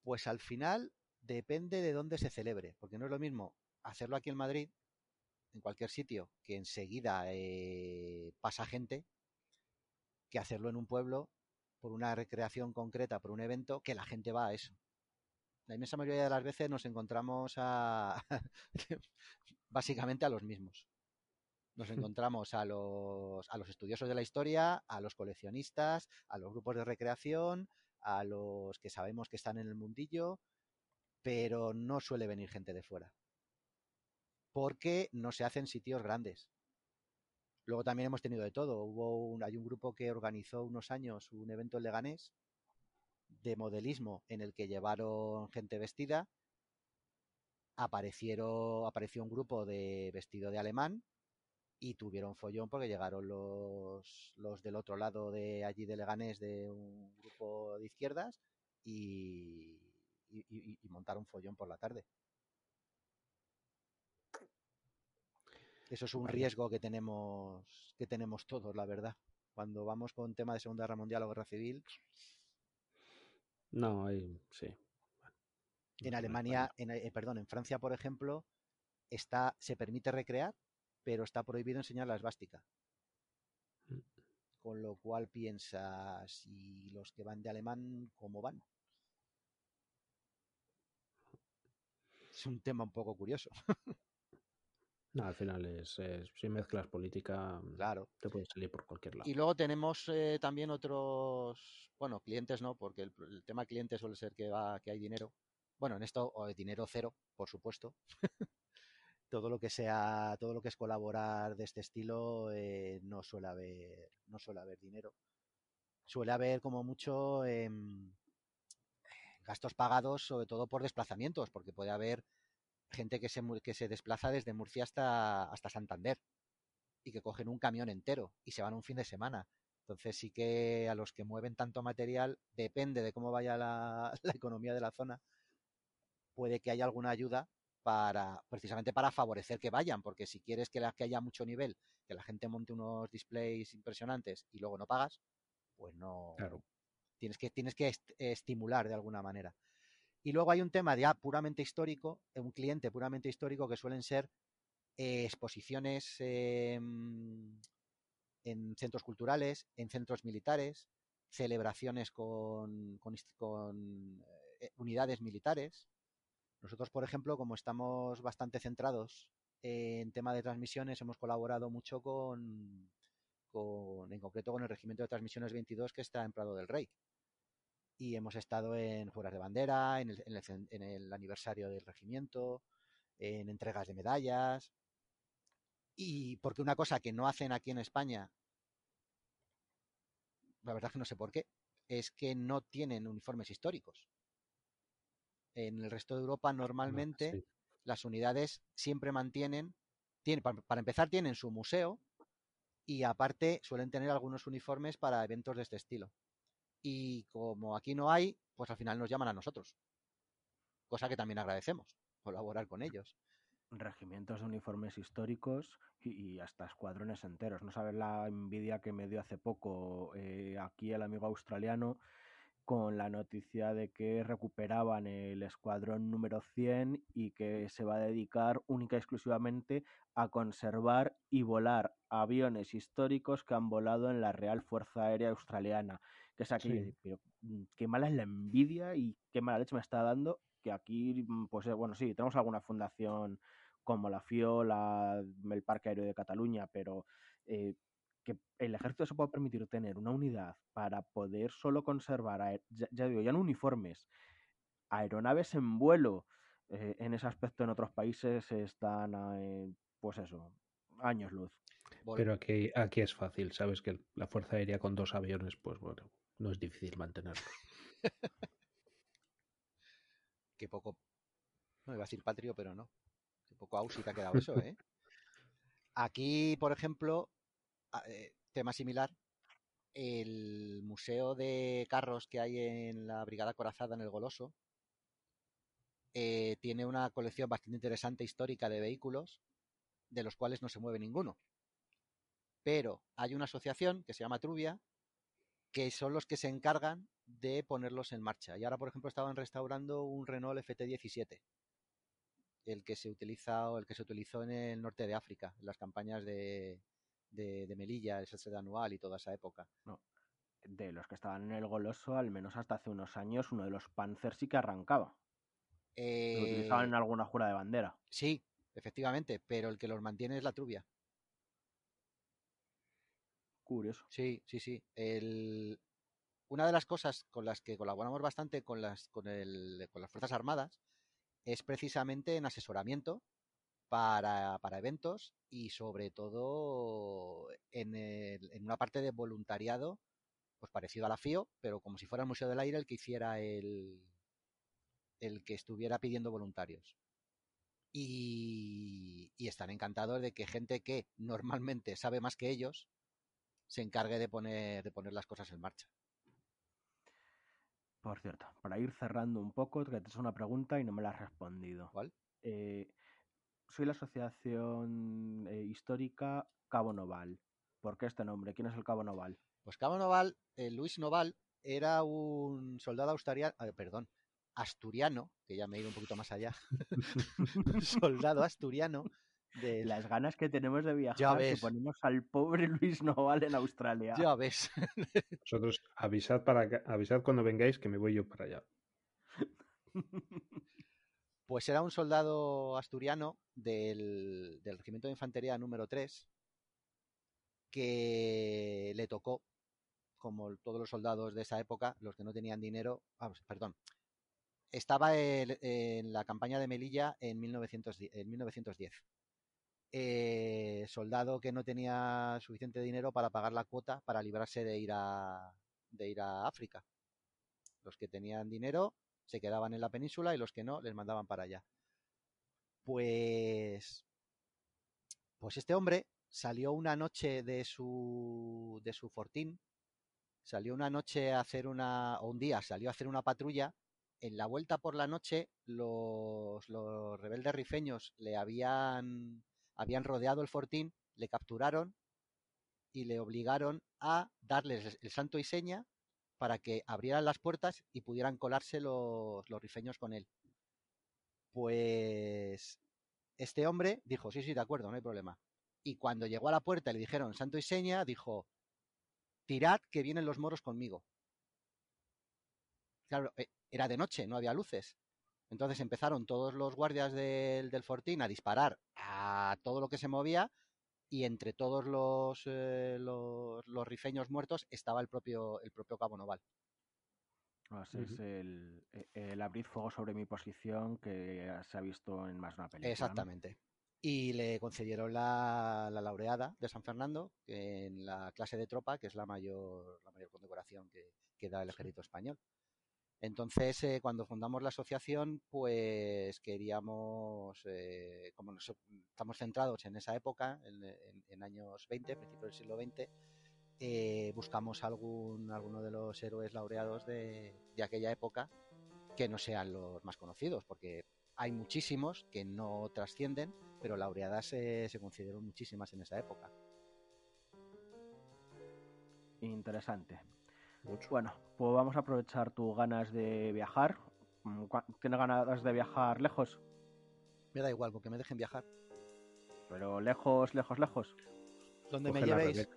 Speaker 4: Pues al final depende de dónde se celebre, porque no es lo mismo hacerlo aquí en Madrid, en cualquier sitio, que enseguida eh, pasa gente, que hacerlo en un pueblo por una recreación concreta, por un evento, que la gente va a eso. La inmensa mayoría de las veces nos encontramos a básicamente a los mismos. Nos encontramos a los, a los estudiosos de la historia, a los coleccionistas, a los grupos de recreación, a los que sabemos que están en el mundillo, pero no suele venir gente de fuera. Porque no se hacen sitios grandes. Luego también hemos tenido de todo. Hubo un, hay un grupo que organizó unos años un evento en Leganés de modelismo en el que llevaron gente vestida aparecieron, apareció un grupo de vestido de alemán y tuvieron follón porque llegaron los, los del otro lado de allí de Leganés de un grupo de izquierdas y, y, montaron follón por la tarde. Eso es un riesgo que tenemos, que tenemos todos, la verdad. Cuando vamos con tema de Segunda Guerra Mundial o Guerra Civil.
Speaker 3: No, sí.
Speaker 4: En Alemania, en, eh, perdón, en Francia, por ejemplo, está, se permite recrear, pero está prohibido enseñar la esvástica. Mm. Con lo cual piensas, ¿y los que van de alemán cómo van? Es un tema un poco curioso.
Speaker 3: No, al final es, si mezclas política, mm,
Speaker 4: claro.
Speaker 3: te puedes salir por cualquier lado.
Speaker 4: Y luego tenemos eh, también otros, bueno, clientes no, porque el, el, tema cliente suele ser que va, que hay dinero, bueno, en esto dinero cero, por supuesto. todo lo que sea, todo lo que es colaborar de este estilo, eh, no suele haber, no suele haber dinero. Suele haber como mucho em, gastos pagados, sobre todo por desplazamientos, porque puede haber gente que se, que se desplaza desde Murcia hasta, hasta Santander y que cogen un camión entero y se van un fin de semana. Entonces sí que a los que mueven tanto material, depende de cómo vaya la, economía de la zona, puede que haya alguna ayuda para precisamente para favorecer que vayan, porque si quieres que, que haya mucho nivel, que la gente monte unos displays impresionantes y luego no pagas, pues no tienes que tienes que estimular de alguna manera. Y luego hay un tema ya puramente histórico, un cliente puramente histórico que suelen ser eh, exposiciones em, en centros culturales, en centros militares, celebraciones con, con, eh, unidades militares, nosotros, por ejemplo, como estamos bastante centrados en tema de transmisiones, hemos colaborado mucho con, en concreto con el Regimiento de Transmisiones 22 que está en Prado del Rey. Y hemos estado en Fueras de Bandera, en el, aniversario del regimiento, en entregas de medallas. Y porque una cosa que no hacen aquí en España, la verdad es que no sé por qué, es que no tienen uniformes históricos. En el resto de Europa normalmente las unidades siempre mantienen, tienen, para, empezar tienen su museo y aparte suelen tener algunos uniformes para eventos de este estilo. Y como aquí no hay, pues al final nos llaman a nosotros. Cosa que también agradecemos, colaborar con ellos.
Speaker 2: Regimientos de uniformes históricos y, hasta escuadrones enteros. No sabes la envidia que me dio hace poco eh, aquí el amigo australiano con la noticia de que recuperaban el escuadrón número 100 y que se va a dedicar única y exclusivamente a conservar y volar aviones históricos que han volado en la Real Fuerza Aérea Australiana. Que es aquí, pero mm, qué mala es la envidia y qué mala leche me está dando que aquí, mm, pues eh, bueno, sí, tenemos alguna fundación como la FIOLA, el Parque Aéreo de Cataluña, pero eh, que el ejército se pueda permitir tener una unidad para poder solo conservar, ya, digo, ya no uniformes, aeronaves en vuelo, en ese aspecto en otros países están, pues eso, años luz.
Speaker 3: Pero aquí, aquí es fácil, sabes que la Fuerza Aérea con dos aviones, pues bueno, no es difícil mantenerlo.
Speaker 4: Qué poco. No iba a decir patrio, pero no. Qué poco ausi que ha quedado eso, ¿eh? Aquí, por ejemplo, eh, tema similar, el museo de carros que hay en la Brigada Corazada en el Goloso eh, tiene una colección bastante interesante histórica de vehículos, de los cuales no se mueve ninguno. Pero hay una asociación que se llama Trubia, que son los que se encargan de ponerlos en marcha. Y ahora, por ejemplo, estaban restaurando un Renault FT17, el que se utiliza o el que se utilizó en el norte de África, en las campañas de, de, Melilla, el sede anual y toda esa época.
Speaker 2: No. De los que estaban en el Goloso, al menos hasta hace unos años, uno de los Panzer sí que arrancaba. Lo utilizaban en eh, alguna jura de bandera.
Speaker 4: Sí, efectivamente, pero el que los mantiene es la trubia.
Speaker 2: Curioso.
Speaker 4: Sí, sí, sí. El... Una de las cosas con las que colaboramos bastante con las, con, el, con las Fuerzas Armadas es precisamente en asesoramiento para, para eventos y sobre todo en, en, una parte de voluntariado, pues parecido a la FIO, pero como si fuera el Museo del Aire el que hiciera el, el que estuviera pidiendo voluntarios. Y, y, están encantados de que gente que normalmente sabe más que ellos se encargue de poner, de poner las cosas en marcha.
Speaker 2: Por cierto, para ir cerrando un poco, que te he una pregunta y no me la has respondido.
Speaker 4: ¿Cuál?
Speaker 2: Eh, soy la Asociación eh, Histórica Cabo Noval. ¿Por qué este nombre? ¿Quién es el Cabo Noval?
Speaker 4: Pues Cabo Noval, eh, Luis Noval, era un soldado perdón, asturiano, que ya me he ido un poquito más allá, soldado asturiano.
Speaker 2: De... Las ganas que tenemos de viajar, ya ves. que ponemos al pobre Luis Noval en Australia.
Speaker 4: Ya ves.
Speaker 3: Vosotros avisad, para avisad cuando vengáis que me voy yo para allá.
Speaker 4: Pues era un soldado asturiano del, Regimiento de Infantería número 3 que le tocó, como todos los soldados de esa época, los que no tenían dinero, vamos, perdón, estaba en la campaña de Melilla en, 1910. Eh, soldado que no tenía suficiente dinero para pagar la cuota para librarse de ir a, de ir a África. Los que tenían dinero se quedaban en la península y los que no les mandaban para allá. Pues, pues este hombre salió una noche de su, de su fortín, salió una noche a hacer una, o un día salió a hacer una patrulla. En la vuelta por la noche, los, los rebeldes rifeños le habían, habían rodeado el fortín, le capturaron y le obligaron a darles el santo y seña para que abrieran las puertas y pudieran colarse los, los rifeños con él. Pues este hombre dijo, sí, sí, de acuerdo, no hay problema. Y cuando llegó a la puerta y le dijeron santo y seña, dijo, tirad que vienen los moros conmigo. Claro, eh, era de noche, no había luces. Entonces empezaron todos los guardias del, del fortín a disparar a todo lo que se movía y entre todos los, eh, los, los, rifeños muertos estaba el propio, el propio Cabo Noval.
Speaker 2: Así es el, e, el, abrir fuego sobre mi posición que se ha visto en más de una película.
Speaker 4: Exactamente. Y le concedieron la, la, laureada de San Fernando en la clase de tropa, que es la mayor, la mayor condecoración que, que da el ejército español. Entonces, eh, cuando fundamos la asociación, pues queríamos, eh, como nos, estamos centrados en esa época, en, años 20, principios del siglo XX, eh, buscamos algún, alguno de los héroes laureados de, de, aquella época que no sean los más conocidos, porque hay muchísimos que no trascienden, pero laureadas se consideraron muchísimas en esa época.
Speaker 2: Interesante. Bueno, pues vamos a aprovechar tus ganas de viajar. Mm, ¿Tienes ganas de viajar lejos?
Speaker 4: Me da igual, porque me dejen viajar.
Speaker 2: Pero lejos, lejos, lejos.
Speaker 4: ¿Dónde me llevéis?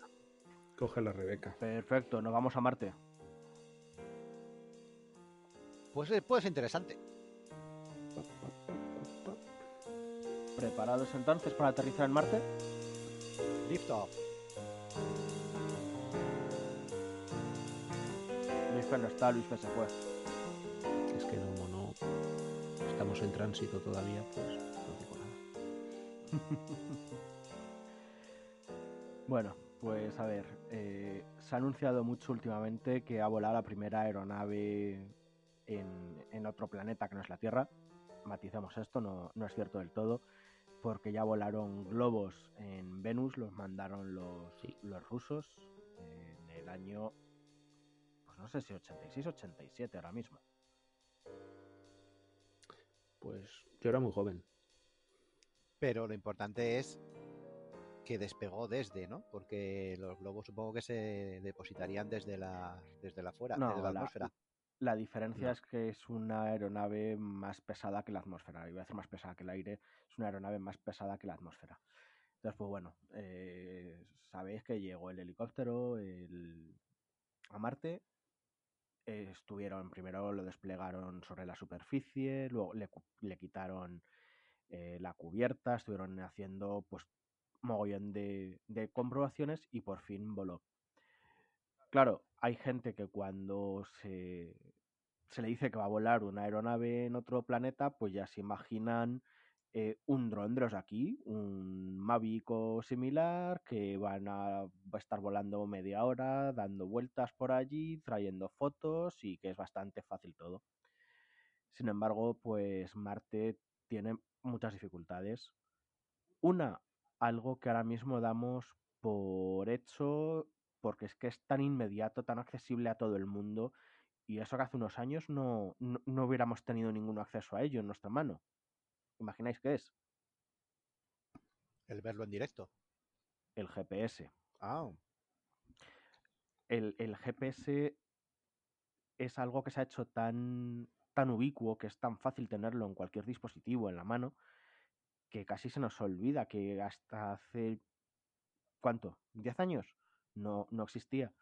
Speaker 3: Coge la Rebeca.
Speaker 2: Perfecto, nos vamos a Marte.
Speaker 4: Pues puede ser interesante.
Speaker 2: ¿Preparados entonces para aterrizar en Marte?
Speaker 4: Lift off.
Speaker 2: No está, Luis que se fue.
Speaker 3: Es que como no estamos en tránsito todavía, pues no digo nada.
Speaker 2: Bueno, pues a ver, eh, se ha anunciado mucho últimamente que ha volado la primera aeronave en, en otro planeta que no es la Tierra. Maticemos esto, no, no es cierto del todo, porque ya volaron globos en Venus, los mandaron los,
Speaker 3: Sí.
Speaker 2: los rusos en el año, no sé si 86, 87 ahora mismo.
Speaker 3: Pues yo era muy joven.
Speaker 4: Pero lo importante es que despegó desde, ¿no? Porque los globos supongo que se depositarían desde la, desde la fuera,
Speaker 2: No,
Speaker 4: desde la
Speaker 2: la-
Speaker 4: atmósfera.
Speaker 2: La diferencia
Speaker 3: No.
Speaker 2: es que es una aeronave más pesada que la atmósfera. Iba a decir más pesada que el aire, es una aeronave más pesada que la atmósfera. Entonces, pues bueno, eh, sabéis que llegó el helicóptero el- a Marte. Eh, estuvieron, primero lo desplegaron sobre la superficie, luego le, le quitaron eh, la cubierta, estuvieron haciendo pues mogollón de, de comprobaciones y por fin voló. Claro, hay gente que cuando se, se le dice que va a volar una aeronave en otro planeta, pues ya se imaginan eh, un dron de los aquí, un Mavic o similar, que van a, a estar volando media hora, dando vueltas por allí, trayendo fotos y que es bastante fácil todo. Sin embargo, pues Marte tiene muchas dificultades. Una, algo que ahora mismo damos por hecho porque es que es tan inmediato, tan accesible a todo el mundo y eso que hace unos años no, no, no hubiéramos tenido ningún acceso a ello en nuestra mano. ¿Imagináis qué es?
Speaker 4: El verlo en directo.
Speaker 2: El GPS.
Speaker 4: Ah,
Speaker 2: El, el GPS es algo que se ha hecho tan, tan ubicuo, que es tan fácil tenerlo en cualquier dispositivo en la mano, que casi se nos olvida que hasta hace, ¿cuánto? ¿10 años? No, no existía.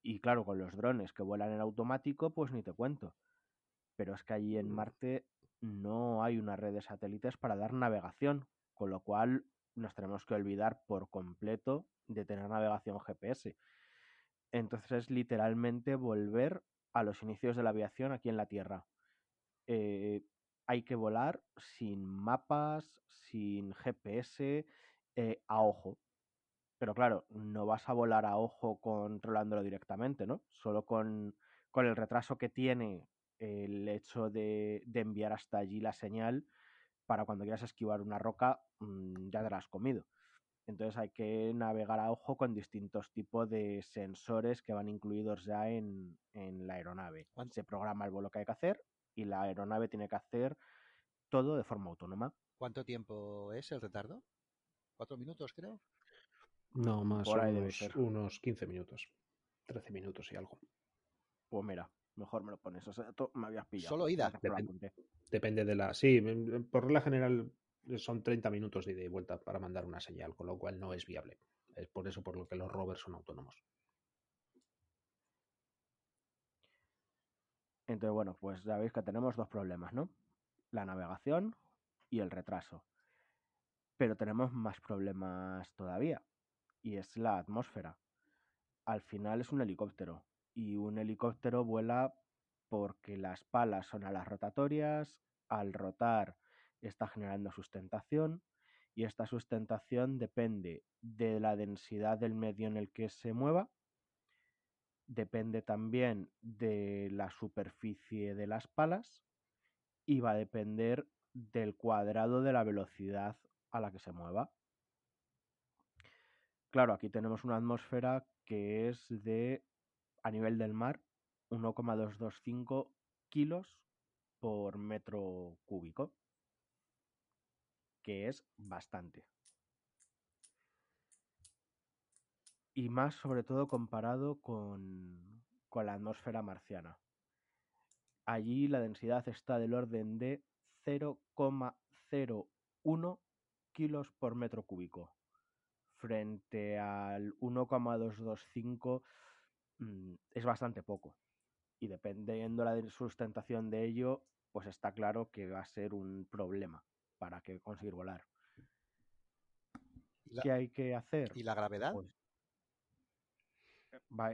Speaker 2: Y claro, con los drones que vuelan en automático, pues ni te cuento. Pero es que allí en
Speaker 3: Mm.
Speaker 2: Marte no hay una red de satélites para dar navegación, con lo cual nos tenemos que olvidar por completo de tener navegación GPS. Entonces es literalmente volver a los inicios de la aviación aquí en la Tierra. Eh, hay que volar sin mapas, sin GPS, eh, a ojo. Pero claro, no vas a volar a ojo controlándolo directamente, ¿no? Solo con, con el retraso que tiene el hecho de, de enviar hasta allí la señal para cuando quieras esquivar una roca, mm, ya te la has comido. Entonces hay que navegar a ojo con distintos tipos de sensores que van incluidos ya en, en la aeronave.
Speaker 4: ¿Cuán-
Speaker 2: Se programa el vuelo que hay que hacer y la aeronave tiene que hacer todo de forma autónoma.
Speaker 4: ¿cuánto tiempo es el retardo? ¿Cuatro minutos, creo?
Speaker 3: No, más
Speaker 2: Por
Speaker 3: unos, unos 15 minutos. 13 minutos y algo.
Speaker 2: Pues mira, mejor me lo pones. O sea, tú me habías pillado.
Speaker 4: Solo ida.
Speaker 3: Depende. Depende de la. Sí, por regla general son 30 minutos de ida y vuelta para mandar una señal, con lo cual no es viable. Es por eso por lo que los rovers son autónomos.
Speaker 2: Entonces, bueno, pues ya veis que tenemos dos problemas, ¿no? La navegación y el retraso. Pero tenemos más problemas todavía. Y es la atmósfera. Al final es un helicóptero. Y un helicóptero vuela porque las palas son alas rotatorias. Al rotar está generando sustentación. Y esta sustentación depende de la densidad del medio en el que se mueva depende también de la superficie de las palas y va a depender del cuadrado de la velocidad a la que se mueva. Claro, aquí tenemos una atmósfera que es de, a nivel del mar, 1,225 kilos por metro cúbico, que es bastante. y más sobre todo comparado con, con la atmósfera marciana. Allí la densidad está del orden de 0,01 kilos por metro cúbico, frente al 1,225 mm, es bastante poco. Y dependiendo la sustentación de ello, pues está claro que va a ser un problema para que conseguir volar.
Speaker 4: ¿Y la,
Speaker 2: ¿Qué hay que hacer?
Speaker 4: y la gravedad?
Speaker 2: Pues,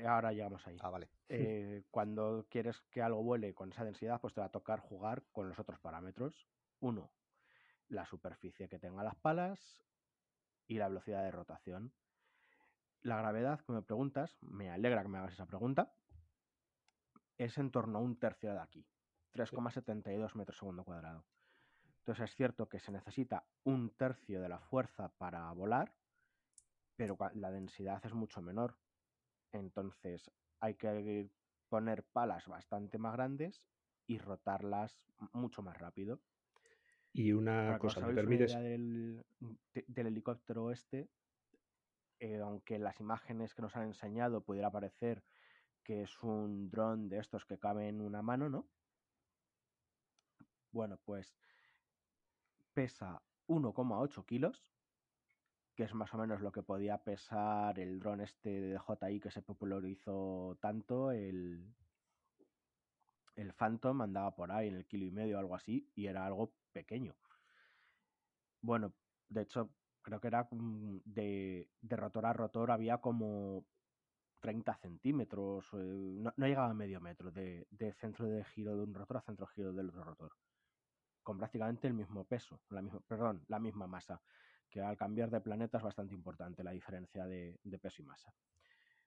Speaker 2: ahora llegamos ahí.
Speaker 4: Ah, vale.
Speaker 2: Eh, cuando quieres que algo vuele con esa densidad, pues te va a tocar jugar con los otros parámetros. Uno, la superficie que tenga las palas y la velocidad de rotación. La gravedad que me preguntas, me alegra que me hagas esa pregunta, es en torno a un tercio de aquí, 3,72 metros segundo cuadrado. Entonces es cierto que se necesita un tercio de la fuerza para volar, pero la densidad es mucho menor. Entonces hay que poner palas bastante más grandes y rotarlas mucho más rápido.
Speaker 3: Y una cosa, ¿me permites?
Speaker 2: Del, del, helicóptero este, eh, aunque las imágenes que nos han enseñado pudiera parecer que es un dron de estos que cabe en una mano, ¿no? Bueno, pues pesa 1,8 kilos, que es más o menos lo que podía pesar el dron este de JI que se popularizó tanto, el, el Phantom andaba por ahí en el kilo y medio o algo así, y era algo pequeño. Bueno, de hecho, creo que era de, de rotor a rotor, había como 30 centímetros, eh, no, llegaba a medio metro de, centro de giro de un rotor a centro de giro del otro rotor, con prácticamente el mismo peso, la misma, perdón, la misma masa, que al cambiar de planeta es bastante importante la diferencia de, de peso y masa.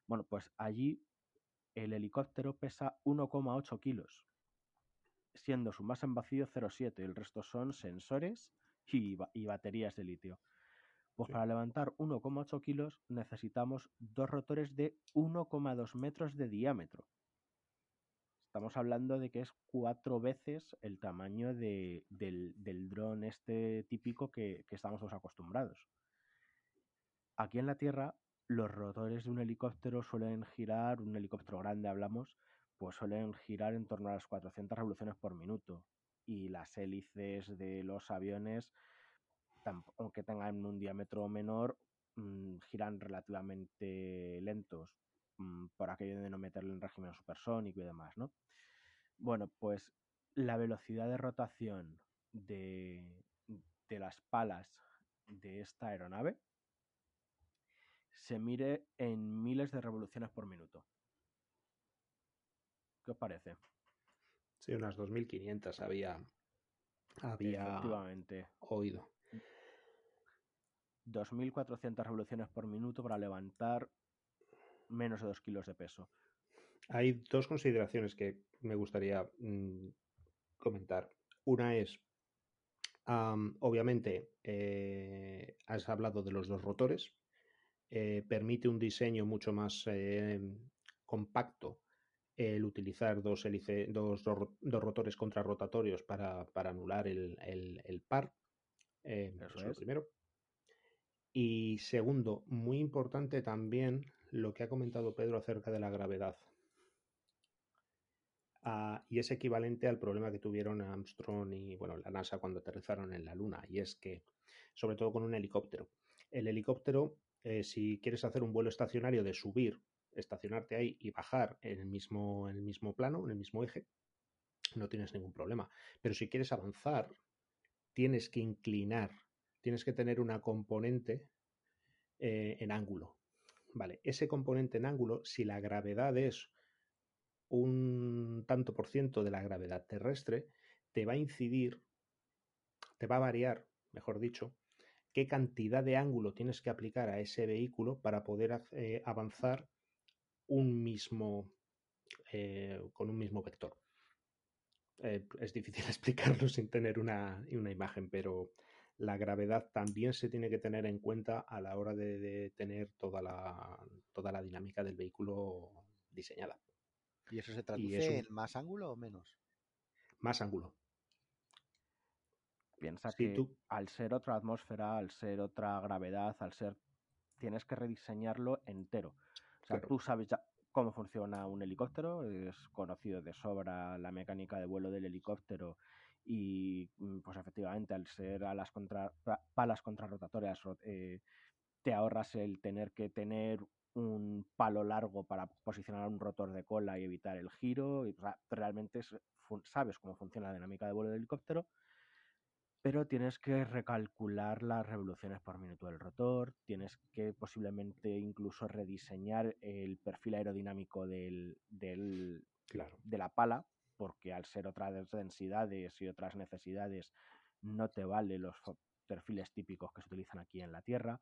Speaker 2: Bueno, pues allí el helicóptero pesa 1,8 kilos, siendo su masa en vacío 0,7, el resto son sensores y baterías de litio. Pues para levantar 1,8 kilos necesitamos dos rotores de 1,2 metros de diámetro. Estamos hablando de que es cuatro veces el tamaño del, dron este típico que, que estamos acostumbrados. Aquí en la Tierra, los rotores de un helicóptero suelen girar, un helicóptero grande hablamos, pues suelen girar en torno a las 400 revoluciones por minuto. Y las hélices de los aviones aunque tengan un diámetro menor, mm, giran relativamente lentos mm, por aquello de no meterle en régimen supersónico y demás, ¿no? Bueno, pues la velocidad de rotación de, de las palas de esta aeronave se mire en miles de revoluciones por minuto. ¿Qué os parece?
Speaker 3: Sí, unas 2.500 había, había oído.
Speaker 2: 2.400 revoluciones por minuto para levantar menos de 2 kilos de peso.
Speaker 3: Hay dos consideraciones que me gustaría mm, comentar. Una es, obviamente, eh, has hablado de los dos rotores. Eh, permite un diseño mucho más eh, compacto el utilizar dos, dos, dos, rotores contrarrotatorios para, para anular el, el, par. eso, es lo primero. Y segundo, muy importante también lo que ha comentado Pedro acerca de la gravedad. Ah, y es equivalente al problema que tuvieron Armstrong y bueno, la NASA cuando aterrizaron en la Luna. Y es que, sobre todo con un helicóptero. El helicóptero, eh, si quieres hacer un vuelo estacionario de subir, estacionarte ahí y bajar en el mismo, en el mismo plano, en el mismo eje, no tienes ningún problema. Pero si quieres avanzar, tienes que inclinar tienes que tener una componente eh, en ángulo. Vale, ese componente en ángulo, si la gravedad es un tanto por ciento de la gravedad terrestre, te va a incidir, te va a variar, mejor dicho, qué cantidad de ángulo tienes que aplicar a ese vehículo para poder eh, avanzar un mismo, eh, con un mismo vector. es difícil explicarlo sin tener una, una imagen, pero la gravedad también se tiene que tener en cuenta a la hora de, tener toda la, toda la dinámica del vehículo diseñada.
Speaker 4: ¿Y eso se traduce en más ángulo o menos?
Speaker 3: Más ángulo.
Speaker 2: Piensa que al ser otra atmósfera, al ser otra gravedad, al ser. tienes que rediseñarlo entero. O sea, tú sabes ya cómo funciona un helicóptero, es conocido de sobra la mecánica de vuelo del helicóptero y mm, pues efectivamente al ser a las contra, palas contrarrotatorias eh, te ahorras el tener que tener un palo largo para posicionar un rotor de cola y evitar el giro y realmente sabes cómo funciona la dinámica de vuelo del helicóptero pero tienes que recalcular las revoluciones por minuto del rotor, tienes que posiblemente incluso rediseñar el perfil aerodinámico del, del
Speaker 3: claro.
Speaker 2: de la pala porque al ser otras densidades y otras necesidades no te vale los perfiles típicos que se utilizan aquí en la Tierra.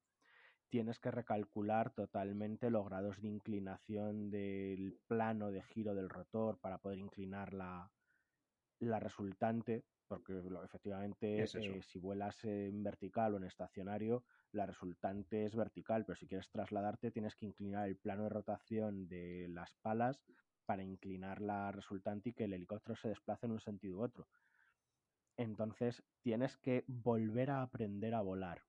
Speaker 2: tienes que recalcular totalmente los grados de inclinación del plano de giro del rotor para poder inclinar la, la resultante, porque efectivamente eh, si vuelas en vertical o en estacionario, la resultante es vertical, pero si quieres trasladarte tienes que inclinar el plano de rotación de las palas para inclinar la resultante y que el helicóptero se desplace en un sentido u otro. Entonces tienes que volver a aprender a volar.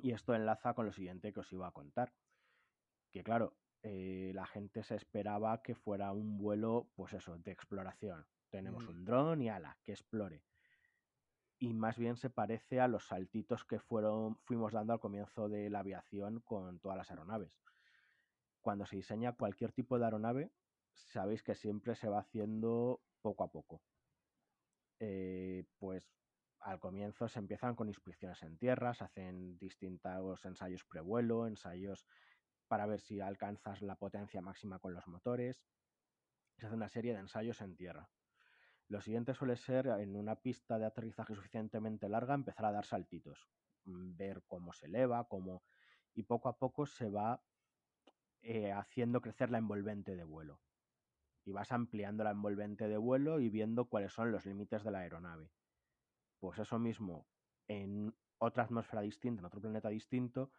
Speaker 2: Y esto enlaza con lo siguiente que os iba a contar. Que claro, eh, la gente se esperaba que fuera un vuelo, pues eso, de exploración. Tenemos mm. un dron y ala, que explore. Y más bien se parece a los saltitos que fueron, fuimos dando al comienzo de la aviación con todas las aeronaves. Cuando se diseña cualquier tipo de aeronave, sabéis que siempre se va haciendo poco a poco. Eh, pues al comienzo se empiezan con inspecciones en tierra, se hacen distintos ensayos prevuelo, ensayos para ver si alcanzas la potencia máxima con los motores. Se hace una serie de ensayos en tierra. Lo siguiente suele ser, en una pista de aterrizaje suficientemente larga, empezar a dar saltitos, mm, ver cómo se eleva, cómo... y poco a poco se va eh, haciendo crecer la envolvente de vuelo y vas ampliando la envolvente de vuelo y viendo cuáles son los límites de la aeronave. Pues eso mismo, en otra atmósfera distinta, en otro planeta distinto,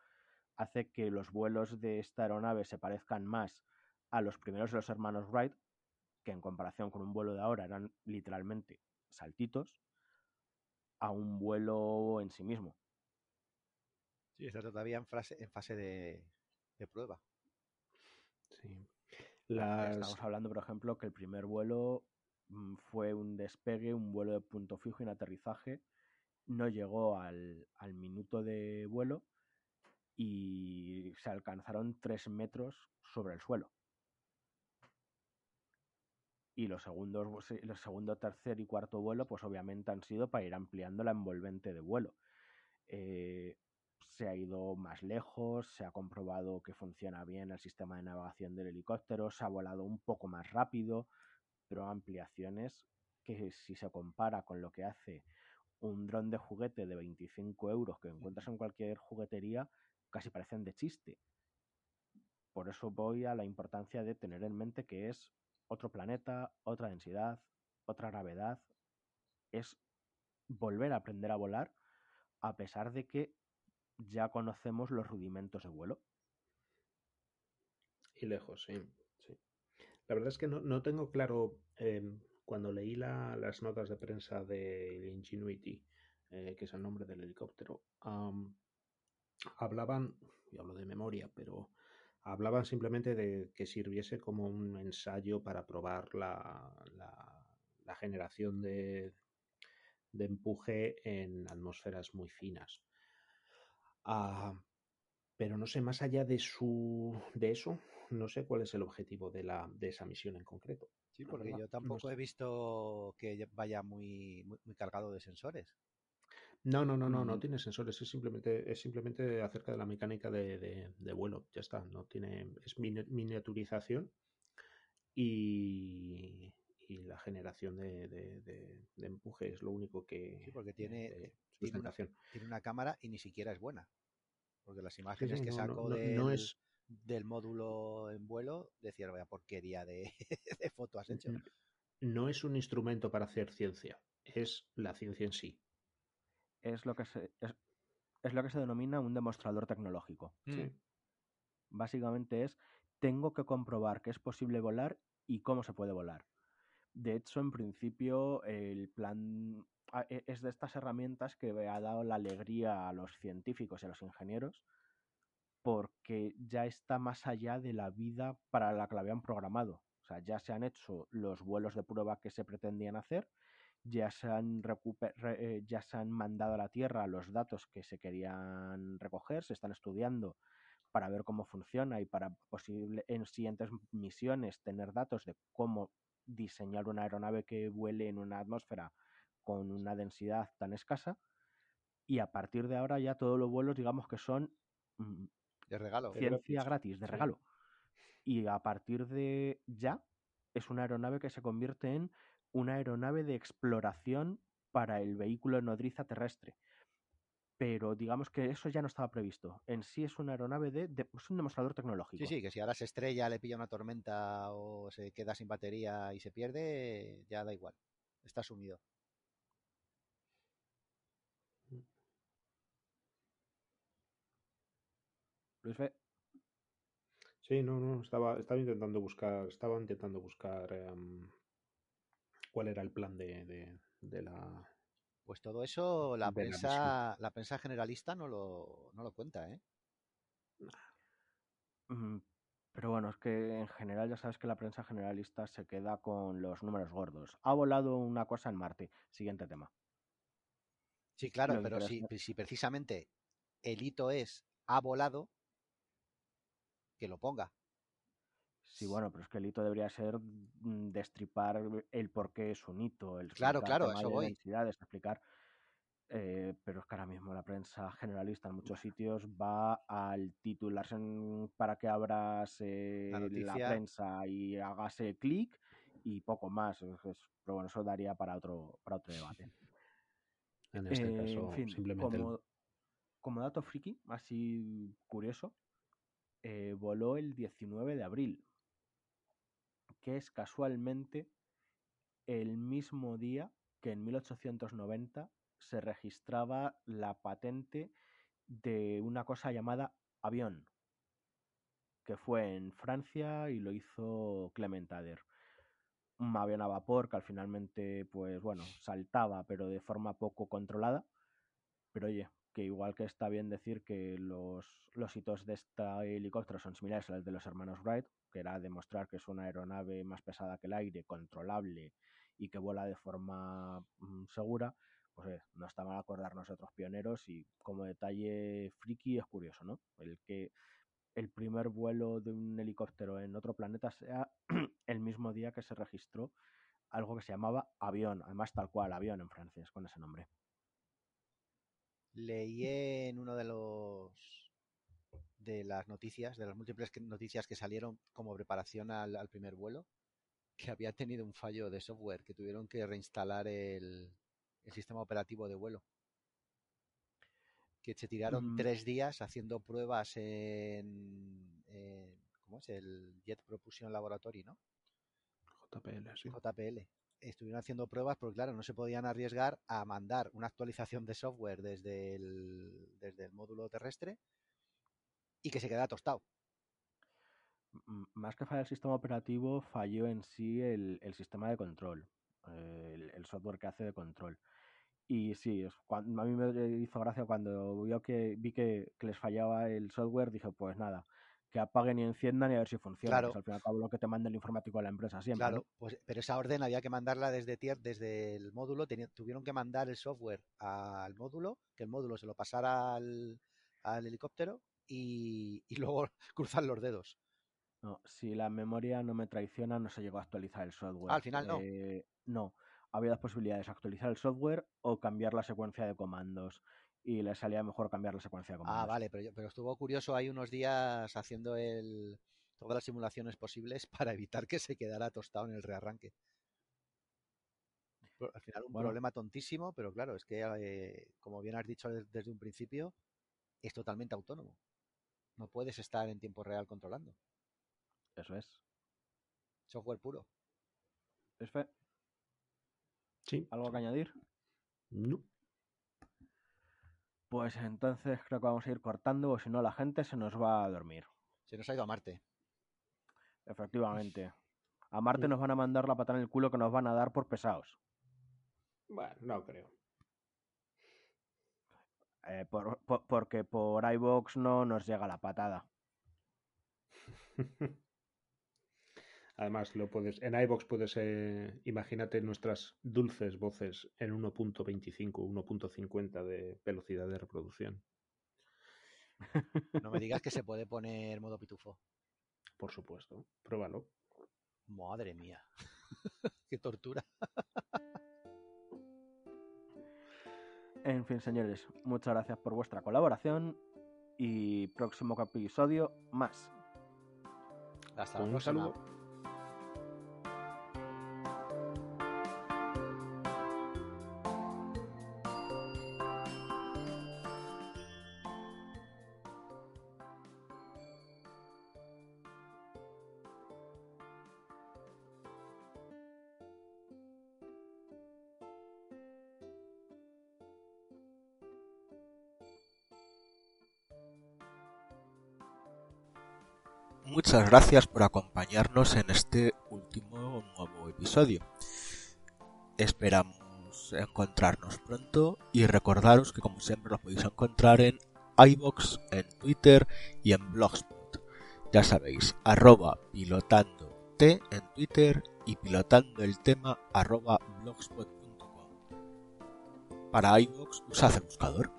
Speaker 2: hace que los vuelos de esta aeronave se parezcan más a los primeros de los hermanos Wright, que en comparación con un vuelo de ahora eran literalmente saltitos, a un vuelo en sí mismo.
Speaker 4: Sí, está todavía en, en fase de prueba.
Speaker 2: Sí. Estamos hablando, por ejemplo, que el primer vuelo mm, fue un despegue, un vuelo de punto fijo y un aterrizaje. No llegó al, minuto de vuelo y se alcanzaron tres metros sobre el suelo. Y los segundos, los segundo, tercer y cuarto vuelo, pues obviamente han sido para ir ampliando la envolvente de vuelo. Eh, se ha ido más lejos, se ha comprobado que funciona bien el sistema de navegación del helicóptero, se ha volado un poco más rápido, pero ampliaciones que si se compara con lo que hace un dron de juguete de 25 euros que encuentras en cualquier juguetería, casi parecen de chiste. Por eso voy a la importancia de tener en mente que es otro planeta, otra densidad, otra gravedad. Es volver a aprender a volar a pesar de que ya conocemos los rudimentos de vuelo.
Speaker 3: Y lejos, sí. La verdad es que no, tengo claro, em, cuando leí las notas de prensa del Ingenuity, eh, que es el nombre del helicóptero, hablaban, y hablo de memoria, pero hablaban simplemente de que sirviese como un ensayo para probar la, la, generación de, de empuje en atmósferas muy finas. Ah, pero no sé, más allá de su de eso, no sé cuál es el objetivo de la de esa misión en concreto.
Speaker 4: Sí, porque yo tampoco he visto que vaya muy, muy, cargado de sensores.
Speaker 3: No, no, no, no, no tiene sensores, es simplemente, es simplemente acerca de la mecánica de, vuelo, ya está, no tiene, es miniaturización y, la generación de, empuje es lo único que...
Speaker 4: Sí, porque tiene, tiene una, cámara y ni siquiera es buena. Porque las imágenes que saco del, módulo en vuelo decían, vaya porquería de, de foto has hecho.
Speaker 3: No es un instrumento para hacer ciencia, es la ciencia en sí.
Speaker 2: Es lo que se, es, lo que se denomina un demostrador tecnológico.
Speaker 3: Mm.
Speaker 2: Básicamente es, tengo que comprobar que es posible volar y cómo se puede volar. De hecho, en principio, el plan es de estas herramientas que ha dado la alegría a los científicos y a los ingenieros porque ya está más allá de la vida para la que la habían programado. O sea, ya se han hecho los vuelos de prueba que se pretendían hacer, ya se han, eh, ya se han mandado a la Tierra los datos que se querían recoger, se están estudiando para ver cómo funciona y para posible en siguientes misiones tener datos de cómo diseñar una aeronave que vuele en una atmósfera con una densidad tan escasa y a partir de ahora ya todos los vuelos digamos que son
Speaker 4: mm, de regalo.
Speaker 2: Ciencia gratis, de regalo. Y a partir de ya es una aeronave que se convierte en una aeronave de exploración para el vehículo nodriza terrestre. pero digamos que eso ya no estaba previsto. En sí es una aeronave de, de es un demostrador tecnológico.
Speaker 4: Sí, sí, que si ahora se estrella, le pilla una tormenta o se queda sin batería y se pierde, ya da igual. Está sumido.
Speaker 2: Luis Fe,
Speaker 3: Sí, no, no, estaba, estaba intentando buscar, estaba intentando buscar em, cuál era el plan de, de- de la...
Speaker 4: Pues todo eso la prensa, la prensa generalista no lo, no lo cuenta, ¿eh?
Speaker 2: mm, pero bueno, es que en general ya sabes que la prensa generalista se queda con los números gordos. Ha volado una cosa en Marte. Siguiente tema.
Speaker 4: Sí, claro, pero si, si precisamente el hito es ha volado, que lo ponga.
Speaker 2: Sí, bueno, pero es que el hito debería ser mm, destripar el por qué es un hito, el
Speaker 4: Claro, claro, eso
Speaker 2: de
Speaker 4: voy.
Speaker 2: densidades, explicar. eh, pero es que ahora mismo la prensa generalista en muchos sitios va al titularse para que abras eh,
Speaker 4: La
Speaker 2: la,
Speaker 4: noticia.
Speaker 2: prensa y hagas el clic y poco más. Pero bueno, eso daría para otro, para otro debate.
Speaker 3: En este
Speaker 2: Eh,
Speaker 3: caso,
Speaker 2: en fin,
Speaker 3: simplemente
Speaker 2: como dato friki, así curioso, eh, voló el 19 de abril, que es casualmente el mismo día que en 1890 se registraba la patente de una cosa llamada avión, que fue en Francia y lo hizo Clement Ader. Un avión a vapor que al finalmente, pues bueno, saltaba, pero de forma poco controlada. Pero oye, que igual que está bien decir que los, los hitos de este helicóptero son similares a los de los hermanos Wright, que era demostrar que es una aeronave más pesada que el aire, controlable y que vuela de forma mm, segura, pues no está mal acordarnos otros pioneros y como detalle friki es curioso, ¿no? El que el primer vuelo de un helicóptero en otro planeta sea el mismo día que se registró algo que se llamaba avión, además tal cual, avión en francés, con ese nombre.
Speaker 4: Leí en uno de los de las noticias, de las múltiples noticias que salieron como preparación al, al primer vuelo, que había tenido un fallo de software, que tuvieron que reinstalar el, el sistema operativo de vuelo. Que se tiraron
Speaker 2: Mm.
Speaker 4: tres días haciendo pruebas en, en- ¿cómo es? El Jet Propulsion Laboratory, ¿no?
Speaker 3: JPL, sí.
Speaker 4: JPL. Estuvieron haciendo pruebas porque, claro, no se podían arriesgar a mandar una actualización de software desde el, desde el módulo terrestre y que se quedara tostado.
Speaker 2: Más que fallar el sistema operativo, falló en sí el, el sistema de control, eh, el, software que hace de control. Y sí, a mí me hizo gracia cuando vio que, vi que, que les fallaba el software, dije, pues nada, que apaguen y enciendan y a ver si funciona. que
Speaker 4: Claro.
Speaker 2: es al fin y al cabo lo que te manda el informático de la empresa siempre,
Speaker 4: Claro,
Speaker 2: ¿no?
Speaker 4: pues, pero esa orden había que mandarla desde tier, desde el módulo, tuvieron que mandar el software al módulo, que el módulo se lo pasara al, al helicóptero y, y luego cruzar los dedos.
Speaker 2: No, si la memoria no me traiciona, no se llegó a actualizar el software.
Speaker 4: Ah, al final no.
Speaker 2: Eh, no, había dos posibilidades, actualizar el software o cambiar la secuencia de comandos. Y le salía mejor cambiar la secuencia de comandos.
Speaker 4: Ah, vale, pero, yo- pero estuvo curioso ahí unos días haciendo el, todas las simulaciones posibles para evitar que se quedara tostado en el rearranque. Pero al final un
Speaker 2: Bueno.
Speaker 4: problema tontísimo, pero claro, es que eh, como bien has dicho des- desde un principio, es totalmente autónomo. No puedes estar en tiempo real controlando.
Speaker 2: Eso es.
Speaker 4: Software puro.
Speaker 2: ¿Es fe?
Speaker 3: Sí.
Speaker 2: ¿Algo que añadir?
Speaker 3: No.
Speaker 2: Pues entonces creo que vamos a ir cortando, o si no la gente se nos va a dormir.
Speaker 4: Se nos ha ido a Marte.
Speaker 2: Efectivamente. A Marte nos van a mandar la patada en el culo que nos van a dar por pesados.
Speaker 3: Bueno, no creo.
Speaker 2: Eh, por- por- porque por iVox no nos llega la patada.
Speaker 3: Además, lo puedes, en iBox puedes, eh, imagínate nuestras dulces voces en 1.25, 1.50 de velocidad de reproducción.
Speaker 4: No me digas que se puede poner modo pitufo.
Speaker 3: Por supuesto, pruébalo.
Speaker 4: Madre mía. Qué tortura.
Speaker 2: En fin, señores, muchas gracias por vuestra colaboración y próximo episodio más.
Speaker 4: Hasta la
Speaker 3: Un
Speaker 4: próxima.
Speaker 3: saludo.
Speaker 1: Muchas gracias por acompañarnos en este último nuevo episodio. Esperamos encontrarnos pronto y recordaros que como siempre lo podéis encontrar en iBox, en Twitter y en Blogspot. Ya sabéis, arroba pilotando T en Twitter y pilotando el tema arroba blogspot.com. Para iBox usad el buscador.